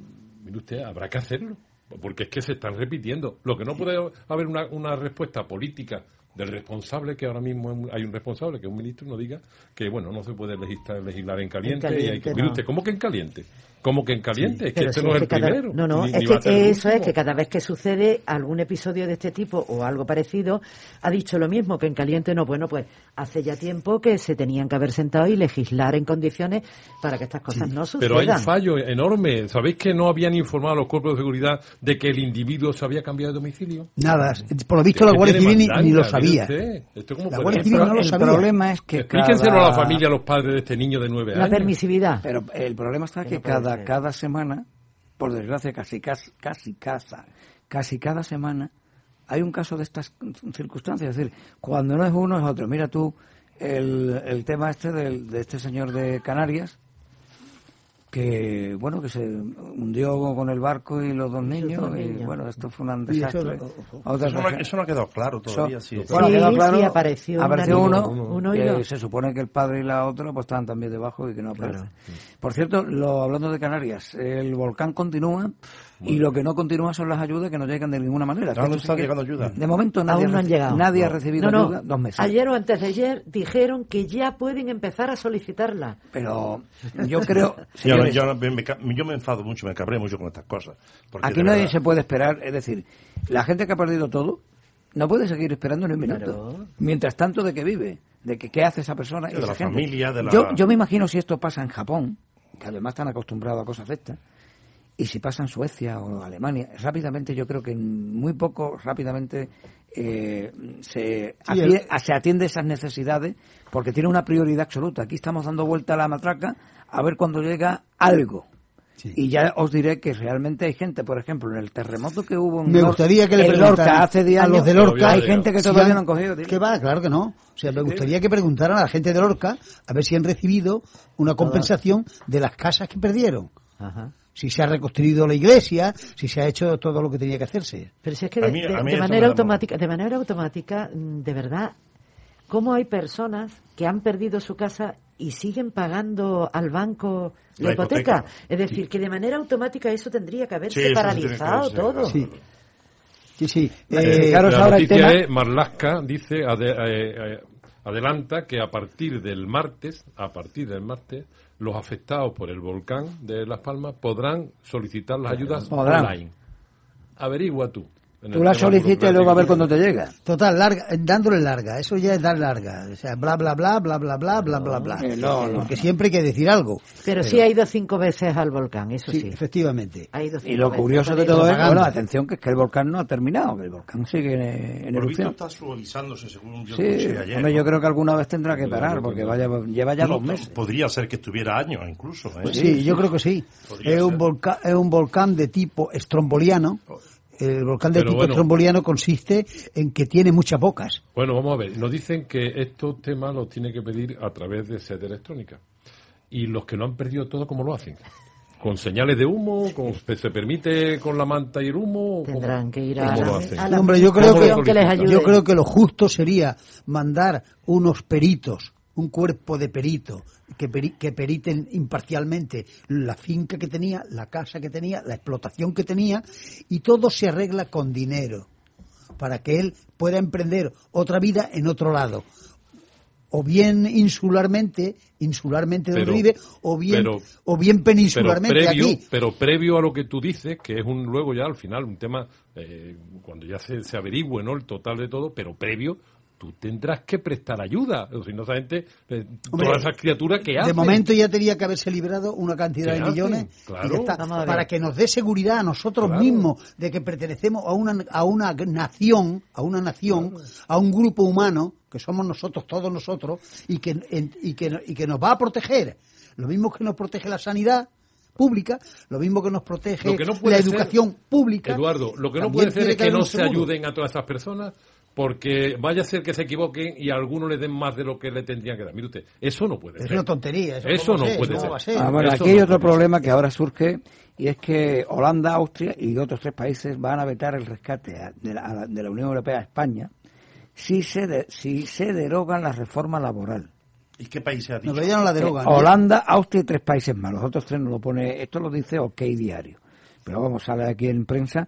mire usted, habrá que hacerlo, porque es que se están repitiendo. Lo que no puede haber una, una respuesta política del responsable, que ahora mismo hay un responsable, que es un ministro, no diga que, bueno, no se puede legislar, legislar en caliente. En y hay caliente, que, mire no. usted, ¿cómo que en caliente? ¿Cómo que en caliente? es que este si no es es el cada- primero. No, no, ni- es ni que el eso es que cada vez que sucede algún episodio de este tipo o algo parecido, ha dicho lo mismo, que en caliente no. Bueno, pues hace ya tiempo que se tenían que haber sentado y legislar en condiciones para que estas cosas no sucedan. Pero hay un fallo enorme. ¿Sabéis que no habían informado a los cuerpos de seguridad de que el individuo se había cambiado de domicilio? Nada, por lo visto la Guardia Civil ni, lo sabía. usted. ¿Esto cómo La Guardia? Civil no lo el sabía. problema es que Explíquenselo a la cada- familia, a los padres de este niño de nueve La años. permisividad. Pero el problema está Que que no puede cada, semana, por desgracia, casi, casi, casi, casa, casi cada semana, hay un caso de estas circunstancias. Es decir, cuando no es uno es otro. Mira tú el, el tema este del, de este señor de Canarias, que bueno que se hundió con el barco y los dos niños dos y bueno esto fue un eso- desastre Eso no- eso no ha quedado claro todavía, sí. bueno, Sí, quedó sí, claro apareció apareció uno, uno y que dos. se supone que el padre y la otra pues estaban también debajo y que no aparece por cierto lo hablando de Canarias el volcán continúa y lo que no continúa son las ayudas que no llegan de ninguna manera no Esto está sí que- llegando ayuda. de momento nadie, Aún no ha han llegado. nadie ha No. recibido No, no. ayuda dos meses Ayer o antes de ayer dijeron que ya pueden empezar a solicitarla. pero yo creo Sí, señores, yo, me, yo me enfado mucho, me cabré mucho con estas cosas. porque aquí nadie verdad- se puede esperar es decir la gente que ha perdido todo no puede seguir esperando ni un minuto Claro. mientras tanto de que vive de que qué hace esa persona De esa la gente. familia, de la- yo, yo me imagino si esto pasa en Japón que además están acostumbrados a cosas de estas y si pasa en Suecia o Alemania rápidamente yo creo que en muy poco rápidamente eh, se, Sí, ati- el- se atiende esas necesidades porque tiene una prioridad absoluta aquí estamos dando vuelta a la matraca a ver cuando llega algo y ya os diré que realmente hay gente, por ejemplo, en el terremoto que hubo en Me gustaría que le en Lorca hace 10 a los de Lorca. hay gente que si todavía han- no han cogido. tío. ¿Qué va? Claro que no. O sea, me gustaría que preguntaran a la gente de Lorca a ver si han recibido una compensación de las casas que perdieron. Ajá. Si se ha reconstruido la iglesia, si se ha hecho todo lo que tenía que hacerse. Pero si es que de, manera automática, de manera automática, de verdad, ¿cómo hay personas que han perdido su casa y siguen pagando al banco la, La hipoteca? hipoteca. Es decir, que de manera automática eso tendría que haberse Sí, paralizado que todo. Sí. Sí, sí. Eh, Eh, la ahora el noticia tema- es, Marlaska dice, ade- eh, eh, adelanta que a partir del martes, a partir del martes, los afectados por el volcán de Las Palmas podrán solicitar las ayudas Podrán. online. Averigua tú. Tú la solicitas y luego a ver cuándo te llega. Total, larga, dándole larga. Eso ya es dar larga. O sea, bla, bla, bla, bla, bla, bla, bla, bla, bla. Eh, no, no. Porque siempre hay que decir algo. Pero, sí ha ido cinco veces al volcán, eso sí. Sí, efectivamente. Ha ido Y lo veces. curioso de Está todo es, bueno, atención, que es que el volcán no ha terminado, que el volcán sigue en, en erupción. está suavizándose según yo Sí, escuché ayer. hombre, ¿no? yo creo que alguna vez tendrá que parar, porque vaya, lleva ya No, dos meses. Podría ser que estuviera años incluso. ¿eh? Sí, yo creo que sí. Podría Es un, volcán, es un volcán de tipo estromboliano. El volcán de Pero tipo bueno. estromboliano consiste en que tiene muchas bocas. Bueno, vamos a ver. Nos dicen que estos temas los tiene que pedir a través de sede electrónica. Y los que lo han perdido todo, ¿cómo lo hacen? ¿Con señales de humo? ¿Con, ¿Se permite con la manta y el humo? ¿Cómo- Tendrán que ir a, lo a hacen? la Hombre, yo creo ¿Cómo que, lo que les ayude. yo creo que lo justo sería mandar unos peritos un cuerpo de perito que, peri- que periten imparcialmente la finca que tenía, la casa que tenía, la explotación que tenía, y todo se arregla con dinero para que él pueda emprender otra vida en otro lado. O bien insularmente, insularmente Pero- vive, o bien, pero- o bien peninsularmente pero previo, aquí. Pero previo a lo que tú dices, que es un luego ya al final un tema, eh, cuando ya se, se averigüe ¿no? el total de todo, pero previo tú tendrás que prestar ayuda. O si no, esa gente, eh, Hombre, todas esas criaturas que De hacen. momento ya tenía que haberse librado una cantidad ¿Qué de hacen? millones Claro. y ya está, para que nos dé seguridad a nosotros Claro. mismos de que pertenecemos a una, a una nación, a una nación, a un grupo humano que somos nosotros, todos nosotros, y que, en- y que, y que nos va a proteger. Lo mismo que nos protege la sanidad pública, lo mismo que nos protege Lo que no puede la ser, educación pública. Eduardo, lo que no puede ser es que no se seguro. ayuden a todas esas personas porque vaya a ser que se equivoquen y a algunos le den más de lo que le tendrían que dar. Mire usted, eso no puede Es ser. una tontería. Eso, Eso ¿cómo no va a ser? puede ¿Cómo ser. ser? Ah, bueno, aquí hay no otro problema que ahora surge y es que Holanda, Austria y otros tres países van a vetar el rescate a- de la, de la Unión Europea a España si se, de- si se derogan la reforma laboral. ¿Y qué país ha dicho? No, pero ya no la derogan. Eh, Holanda, Austria y tres países más. Los otros tres no lo pone, esto lo dice OK Diario. Pero vamos, sale aquí en prensa.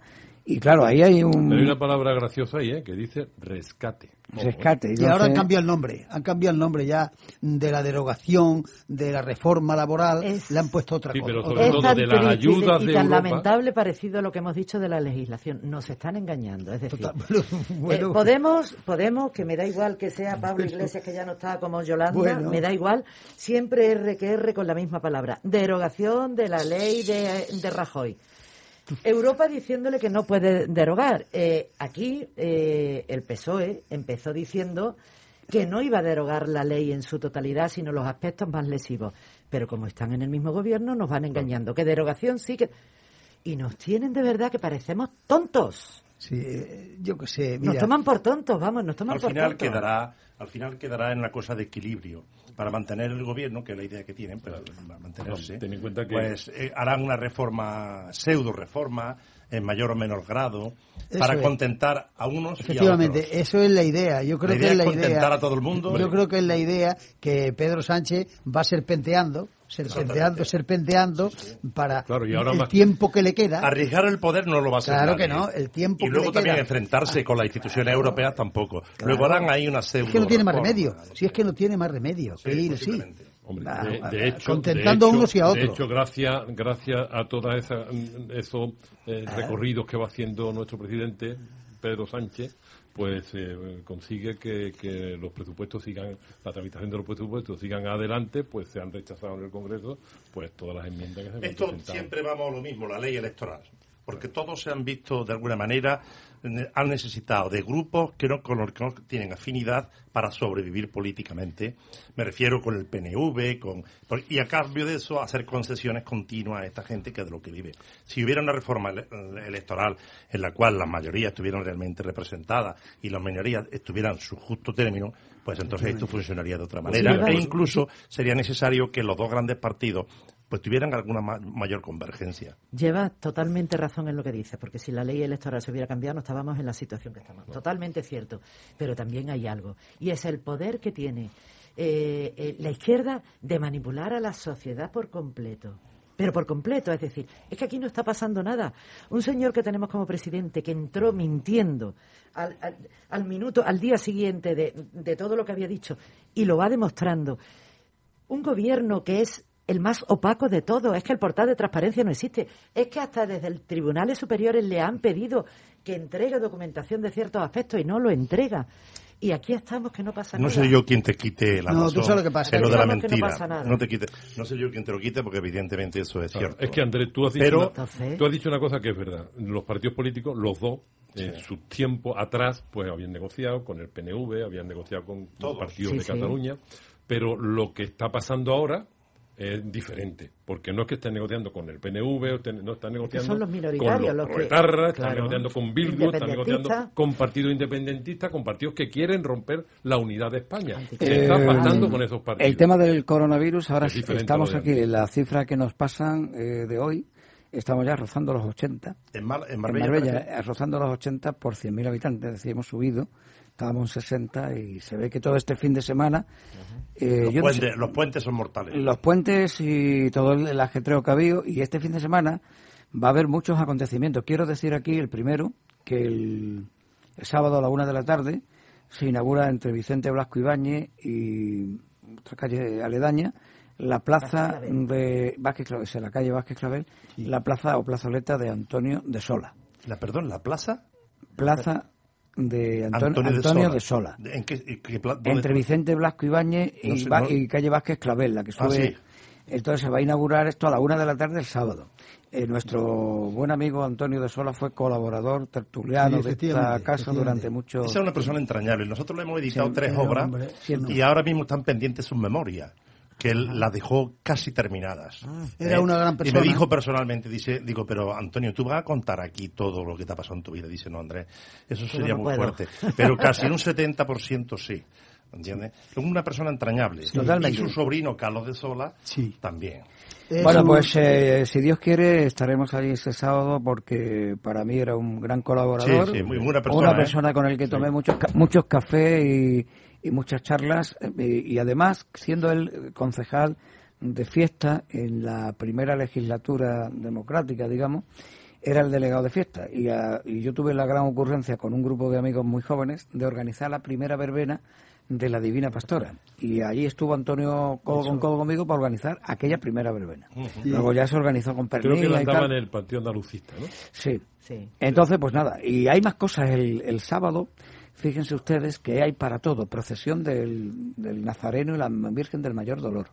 Y claro, ahí hay un Pero hay una palabra graciosa ahí, ¿eh? que dice rescate. Rescate. Y ahora han cambiado el nombre, han cambiado el nombre ya de la derogación, de la reforma laboral, le han puesto otra Sí, cosa. pero sobre Es todo de las y de- ayudas y, de tan Europa. lamentable parecido a lo que hemos dicho de la legislación. Nos están engañando. Es decir, bueno. eh, Podemos, Podemos, que me da igual que sea Pablo Iglesias, que ya no está como Yolanda, Bueno. me da igual, siempre R que R con la misma palabra. Derogación de la ley de, de Rajoy. Europa diciéndole que no puede derogar. Eh, aquí eh, el PSOE empezó diciendo que no iba a derogar la ley en su totalidad, sino los aspectos más lesivos. Pero como están en el mismo gobierno, nos van engañando. Que derogación sí que... Y nos tienen de verdad que parecemos tontos. Sí, yo qué sé, Nos toman por tontos, vamos, nos toman al por final tontos. quedará al final quedará en una cosa de equilibrio para mantener el gobierno que es la idea que tienen pero para mantenerse No, ten en cuenta que- pues eh, harán una reforma pseudo reforma en mayor o menor grado Eso para es. contentar a unos y a efectivamente, otros eso es la idea. Yo creo La que es la contentar idea. a todo el mundo. Yo creo que es la idea que Pedro Sánchez va serpenteando, serpenteando, serpenteando para Claro, y ahora el más- tiempo que le queda. arriesgar el poder no lo va a hacer Claro nadie. que no, el tiempo y que luego le también queda. enfrentarse con las instituciones europeas tampoco Claro. luego harán ahí una pseudo Es que no tiene más remedio. Si es que no tiene más remedio que ir así. Hombre, Va, de, de hecho, contentando de a unos y a hecho- otros. De hecho, gracias, gracias a todos esos eh, Ah. recorridos que va haciendo nuestro presidente, Pedro Sánchez, pues eh, consigue que, que los presupuestos sigan, la tramitación de los presupuestos sigan adelante, pues se han rechazado en el Congreso, pues todas las enmiendas que se han Esto presentado. siempre vamos a lo mismo, la ley electoral. Porque todos se han visto, de alguna manera, ne- han necesitado de grupos que no, con los que no tienen afinidad para sobrevivir políticamente. Me refiero con el PNV, con, y a cambio de eso hacer concesiones continuas a esta gente que es de lo que vive. Si hubiera una reforma ele- electoral en la cual las mayorías estuvieran realmente representadas y las minorías estuvieran su justo término, pues entonces esto funcionaría de otra manera. Sí, e incluso sería necesario que los dos grandes partidos pues tuvieran alguna ma- mayor convergencia. Lleva totalmente razón en lo que dice, porque si la ley electoral se hubiera cambiado no estábamos en la situación que estamos. Totalmente cierto. Pero también hay algo, y es el poder que tiene eh, eh, la izquierda de manipular a la sociedad por completo. Pero por completo, es decir, es que aquí no está pasando nada. Un señor que tenemos como presidente que entró mintiendo al, minuto, al día siguiente de, de todo lo que había dicho y lo va demostrando. Un gobierno que es el más opaco de todo. Es que el portal de transparencia no existe. Es que hasta desde el tribunales superiores le han pedido que entregue documentación de ciertos aspectos y no lo entrega. Y aquí estamos que no pasa No nada. seré yo quien te quite la No, razón tú sabes lo que pasa, lo de la que no mentira. pasa nada. te quite. No seré yo quien te lo quite porque evidentemente eso es Claro, cierto. Es que Andrés, tú has, dicho Pero una, Entonces- tú has dicho una cosa que es verdad. Los partidos políticos, los dos, en su tiempo atrás, pues habían negociado con el PNV, habían negociado con Todos. partidos Sí, de sí. Cataluña, pero lo que está pasando ahora es diferente, porque no es que estén negociando con el PNV, o no están negociando son los minoritarios con los, los que- están negociando con Bildu, están negociando con partidos independentistas, con partidos que quieren romper la unidad de España. Se Eh, está con esos partidos. El tema del coronavirus, ahora Es estamos aquí, la cifra que nos pasan eh, de hoy estamos ya rozando los 80. En, Mar- en En Marbella, ejemplo. eh, rozando los 80 por 100.000 habitantes, es decir, hemos subido, estábamos en 60 y se ve que todo este fin de semana... eh, los, yo no sé- puentes, los puentes son mortales. los puentes y todo el, el ajetreo que ha habido y este fin de semana va a haber muchos acontecimientos. Quiero decir aquí el primero, que el, el sábado a la una de la tarde se inaugura entre Vicente Blasco Ibáñez y otra calle aledaña la plaza de Vázquez Clavel, o sea, la calle Vázquez Clavel, la plaza o plazoleta de Antonio de Sola. La, perdón, ¿la plaza? Plaza de Antonio, Antonio de Sola. ¿En qué, en qué Entre Vicente Blasco Ibáñez y, No sé, Va- no- y calle Vázquez Clavel, la que Ah, sube. sí. Entonces se va a inaugurar esto a la una de la tarde el sábado. Eh, nuestro buen amigo Antonio de Sola fue colaborador tertuliano Sí, de esta casa durante mucho Esa es una persona entrañable. Nosotros le hemos editado Sí, tres obras hombre, y ahora mismo están pendientes sus memorias, que él las dejó casi terminadas. Ah. Era una gran Y persona. me dijo personalmente, dice, digo, pero Antonio, ¿tú vas a contar aquí todo lo que te ha pasado en tu vida? Dice, no, Andrés, eso sería no muy puedo. fuerte. Pero casi un 70% sí. ¿Entiendes? Es una persona entrañable. Totalmente. Y su sobrino, Carlos de Sola, también. Bueno, pues eh, si Dios quiere estaremos allí ese sábado porque para mí era un gran colaborador, Sí, sí, muy buena persona, una ¿eh? persona con el que tomé muchos ca- muchos cafés y, y muchas charlas eh, y, y además siendo él concejal de fiesta en la primera legislatura democrática, digamos, era el delegado de fiesta y, ah, y yo tuve la gran ocurrencia con un grupo de amigos muy jóvenes de organizar la primera verbena de la Divina Pastora. Y allí estuvo Antonio codo con codo conmigo para organizar aquella primera verbena. Luego ya se organizó con Creo que Pernilla la andaba en el Panteón Andalucista, ¿no? Sí. Entonces, pues nada, y hay más cosas. El, el sábado, fíjense ustedes que hay para todo. Procesión del, del Nazareno y la Virgen del Mayor Dolor.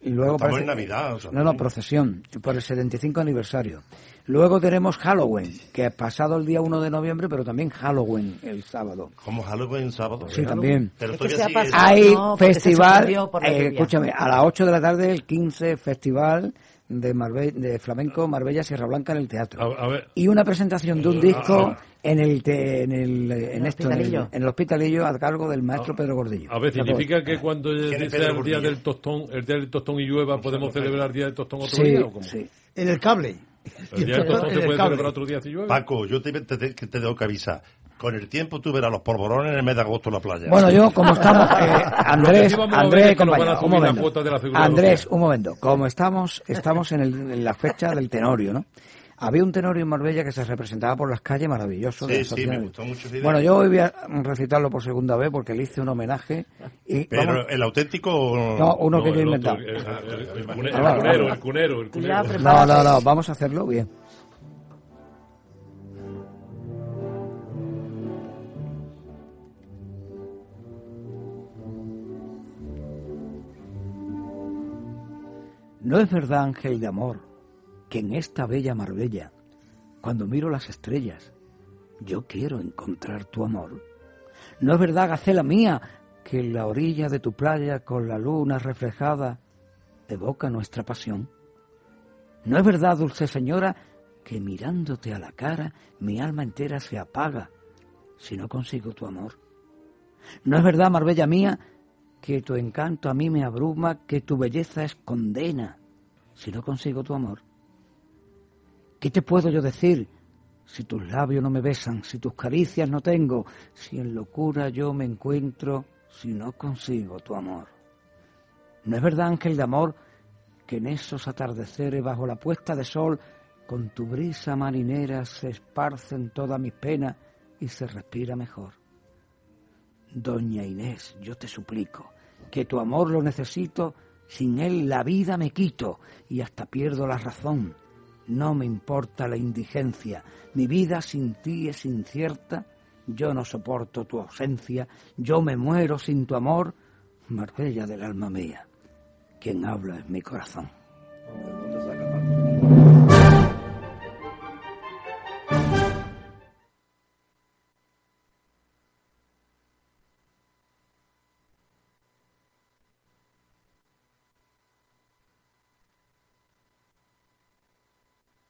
Y luego Estamos parece- en Navidad, o sea, no, no, procesión, por el 75 aniversario. Luego tenemos Halloween, que ha pasado el día 1 de noviembre, pero también Halloween el sábado. Como Halloween sábado. Sí, también. Pero Es Hay festival, eh, escúchame, a las 8 de la tarde el 15 festival de, Marbe- de flamenco Marbella Sierra Blanca en el teatro. A, a ver, Y una presentación de un disco en el te- en el en, esto, en el, hospitalillo. en el hospitalillo a cargo del maestro Pedro Gordillo. a ver, significa que cuando ¿Quién es dice Pedro el día Gordillo? del tostón, el día del tostón y llueva, podemos celebrar el día del tostón otro Sí, día o cómo? sí. En el cable. El día del tostón se puede celebrar otro día si llueve. Paco, yo te, te, te- te tengo que avisar. Con el tiempo tú verás los polvorones en el mes de agosto en la playa. Bueno, yo como estamos, eh, Andrés, Andrés, compañero, un momento. Andrés, un momento. Como estamos, estamos en, el- en la fecha del tenorio, ¿no? Había un tenorio en Marbella que se representaba por las calles maravilloso. Sí, sí, me gustó mucho esa idea. Bueno, yo hoy voy a recitarlo por segunda vez porque le hice un homenaje. Y Pero vamos- el auténtico... o- No, uno que yo he el inventado. el- el- el- el cunero, el cunero, el cunero. No, no, no, vamos a hacerlo bien. No es verdad, ángel de amor, que en esta bella Marbella, cuando miro las estrellas, yo quiero encontrar tu amor. No es verdad, gacela mía, que en la orilla de tu playa con la luna reflejada evoca nuestra pasión. No es verdad, dulce señora, que mirándote a la cara mi alma entera se apaga si no consigo tu amor. No es verdad, Marbella mía, que tu encanto a mí me abruma, que tu belleza es condena si no consigo tu amor. ¿Qué te puedo yo decir si tus labios no me besan, si tus caricias no tengo, si en locura yo me encuentro, si no consigo tu amor? ¿No es verdad, ángel de amor, que en esos atardeceres bajo la puesta de sol, con tu brisa marinera se esparcen todas mis penas y se respira mejor? Doña Inés, yo te suplico, que tu amor lo necesito, sin él la vida me quito y hasta pierdo la razón. No me importa la indigencia, mi vida sin ti es incierta, yo no soporto tu ausencia, yo me muero sin tu amor, Marbella del alma mía, quien habla es mi corazón.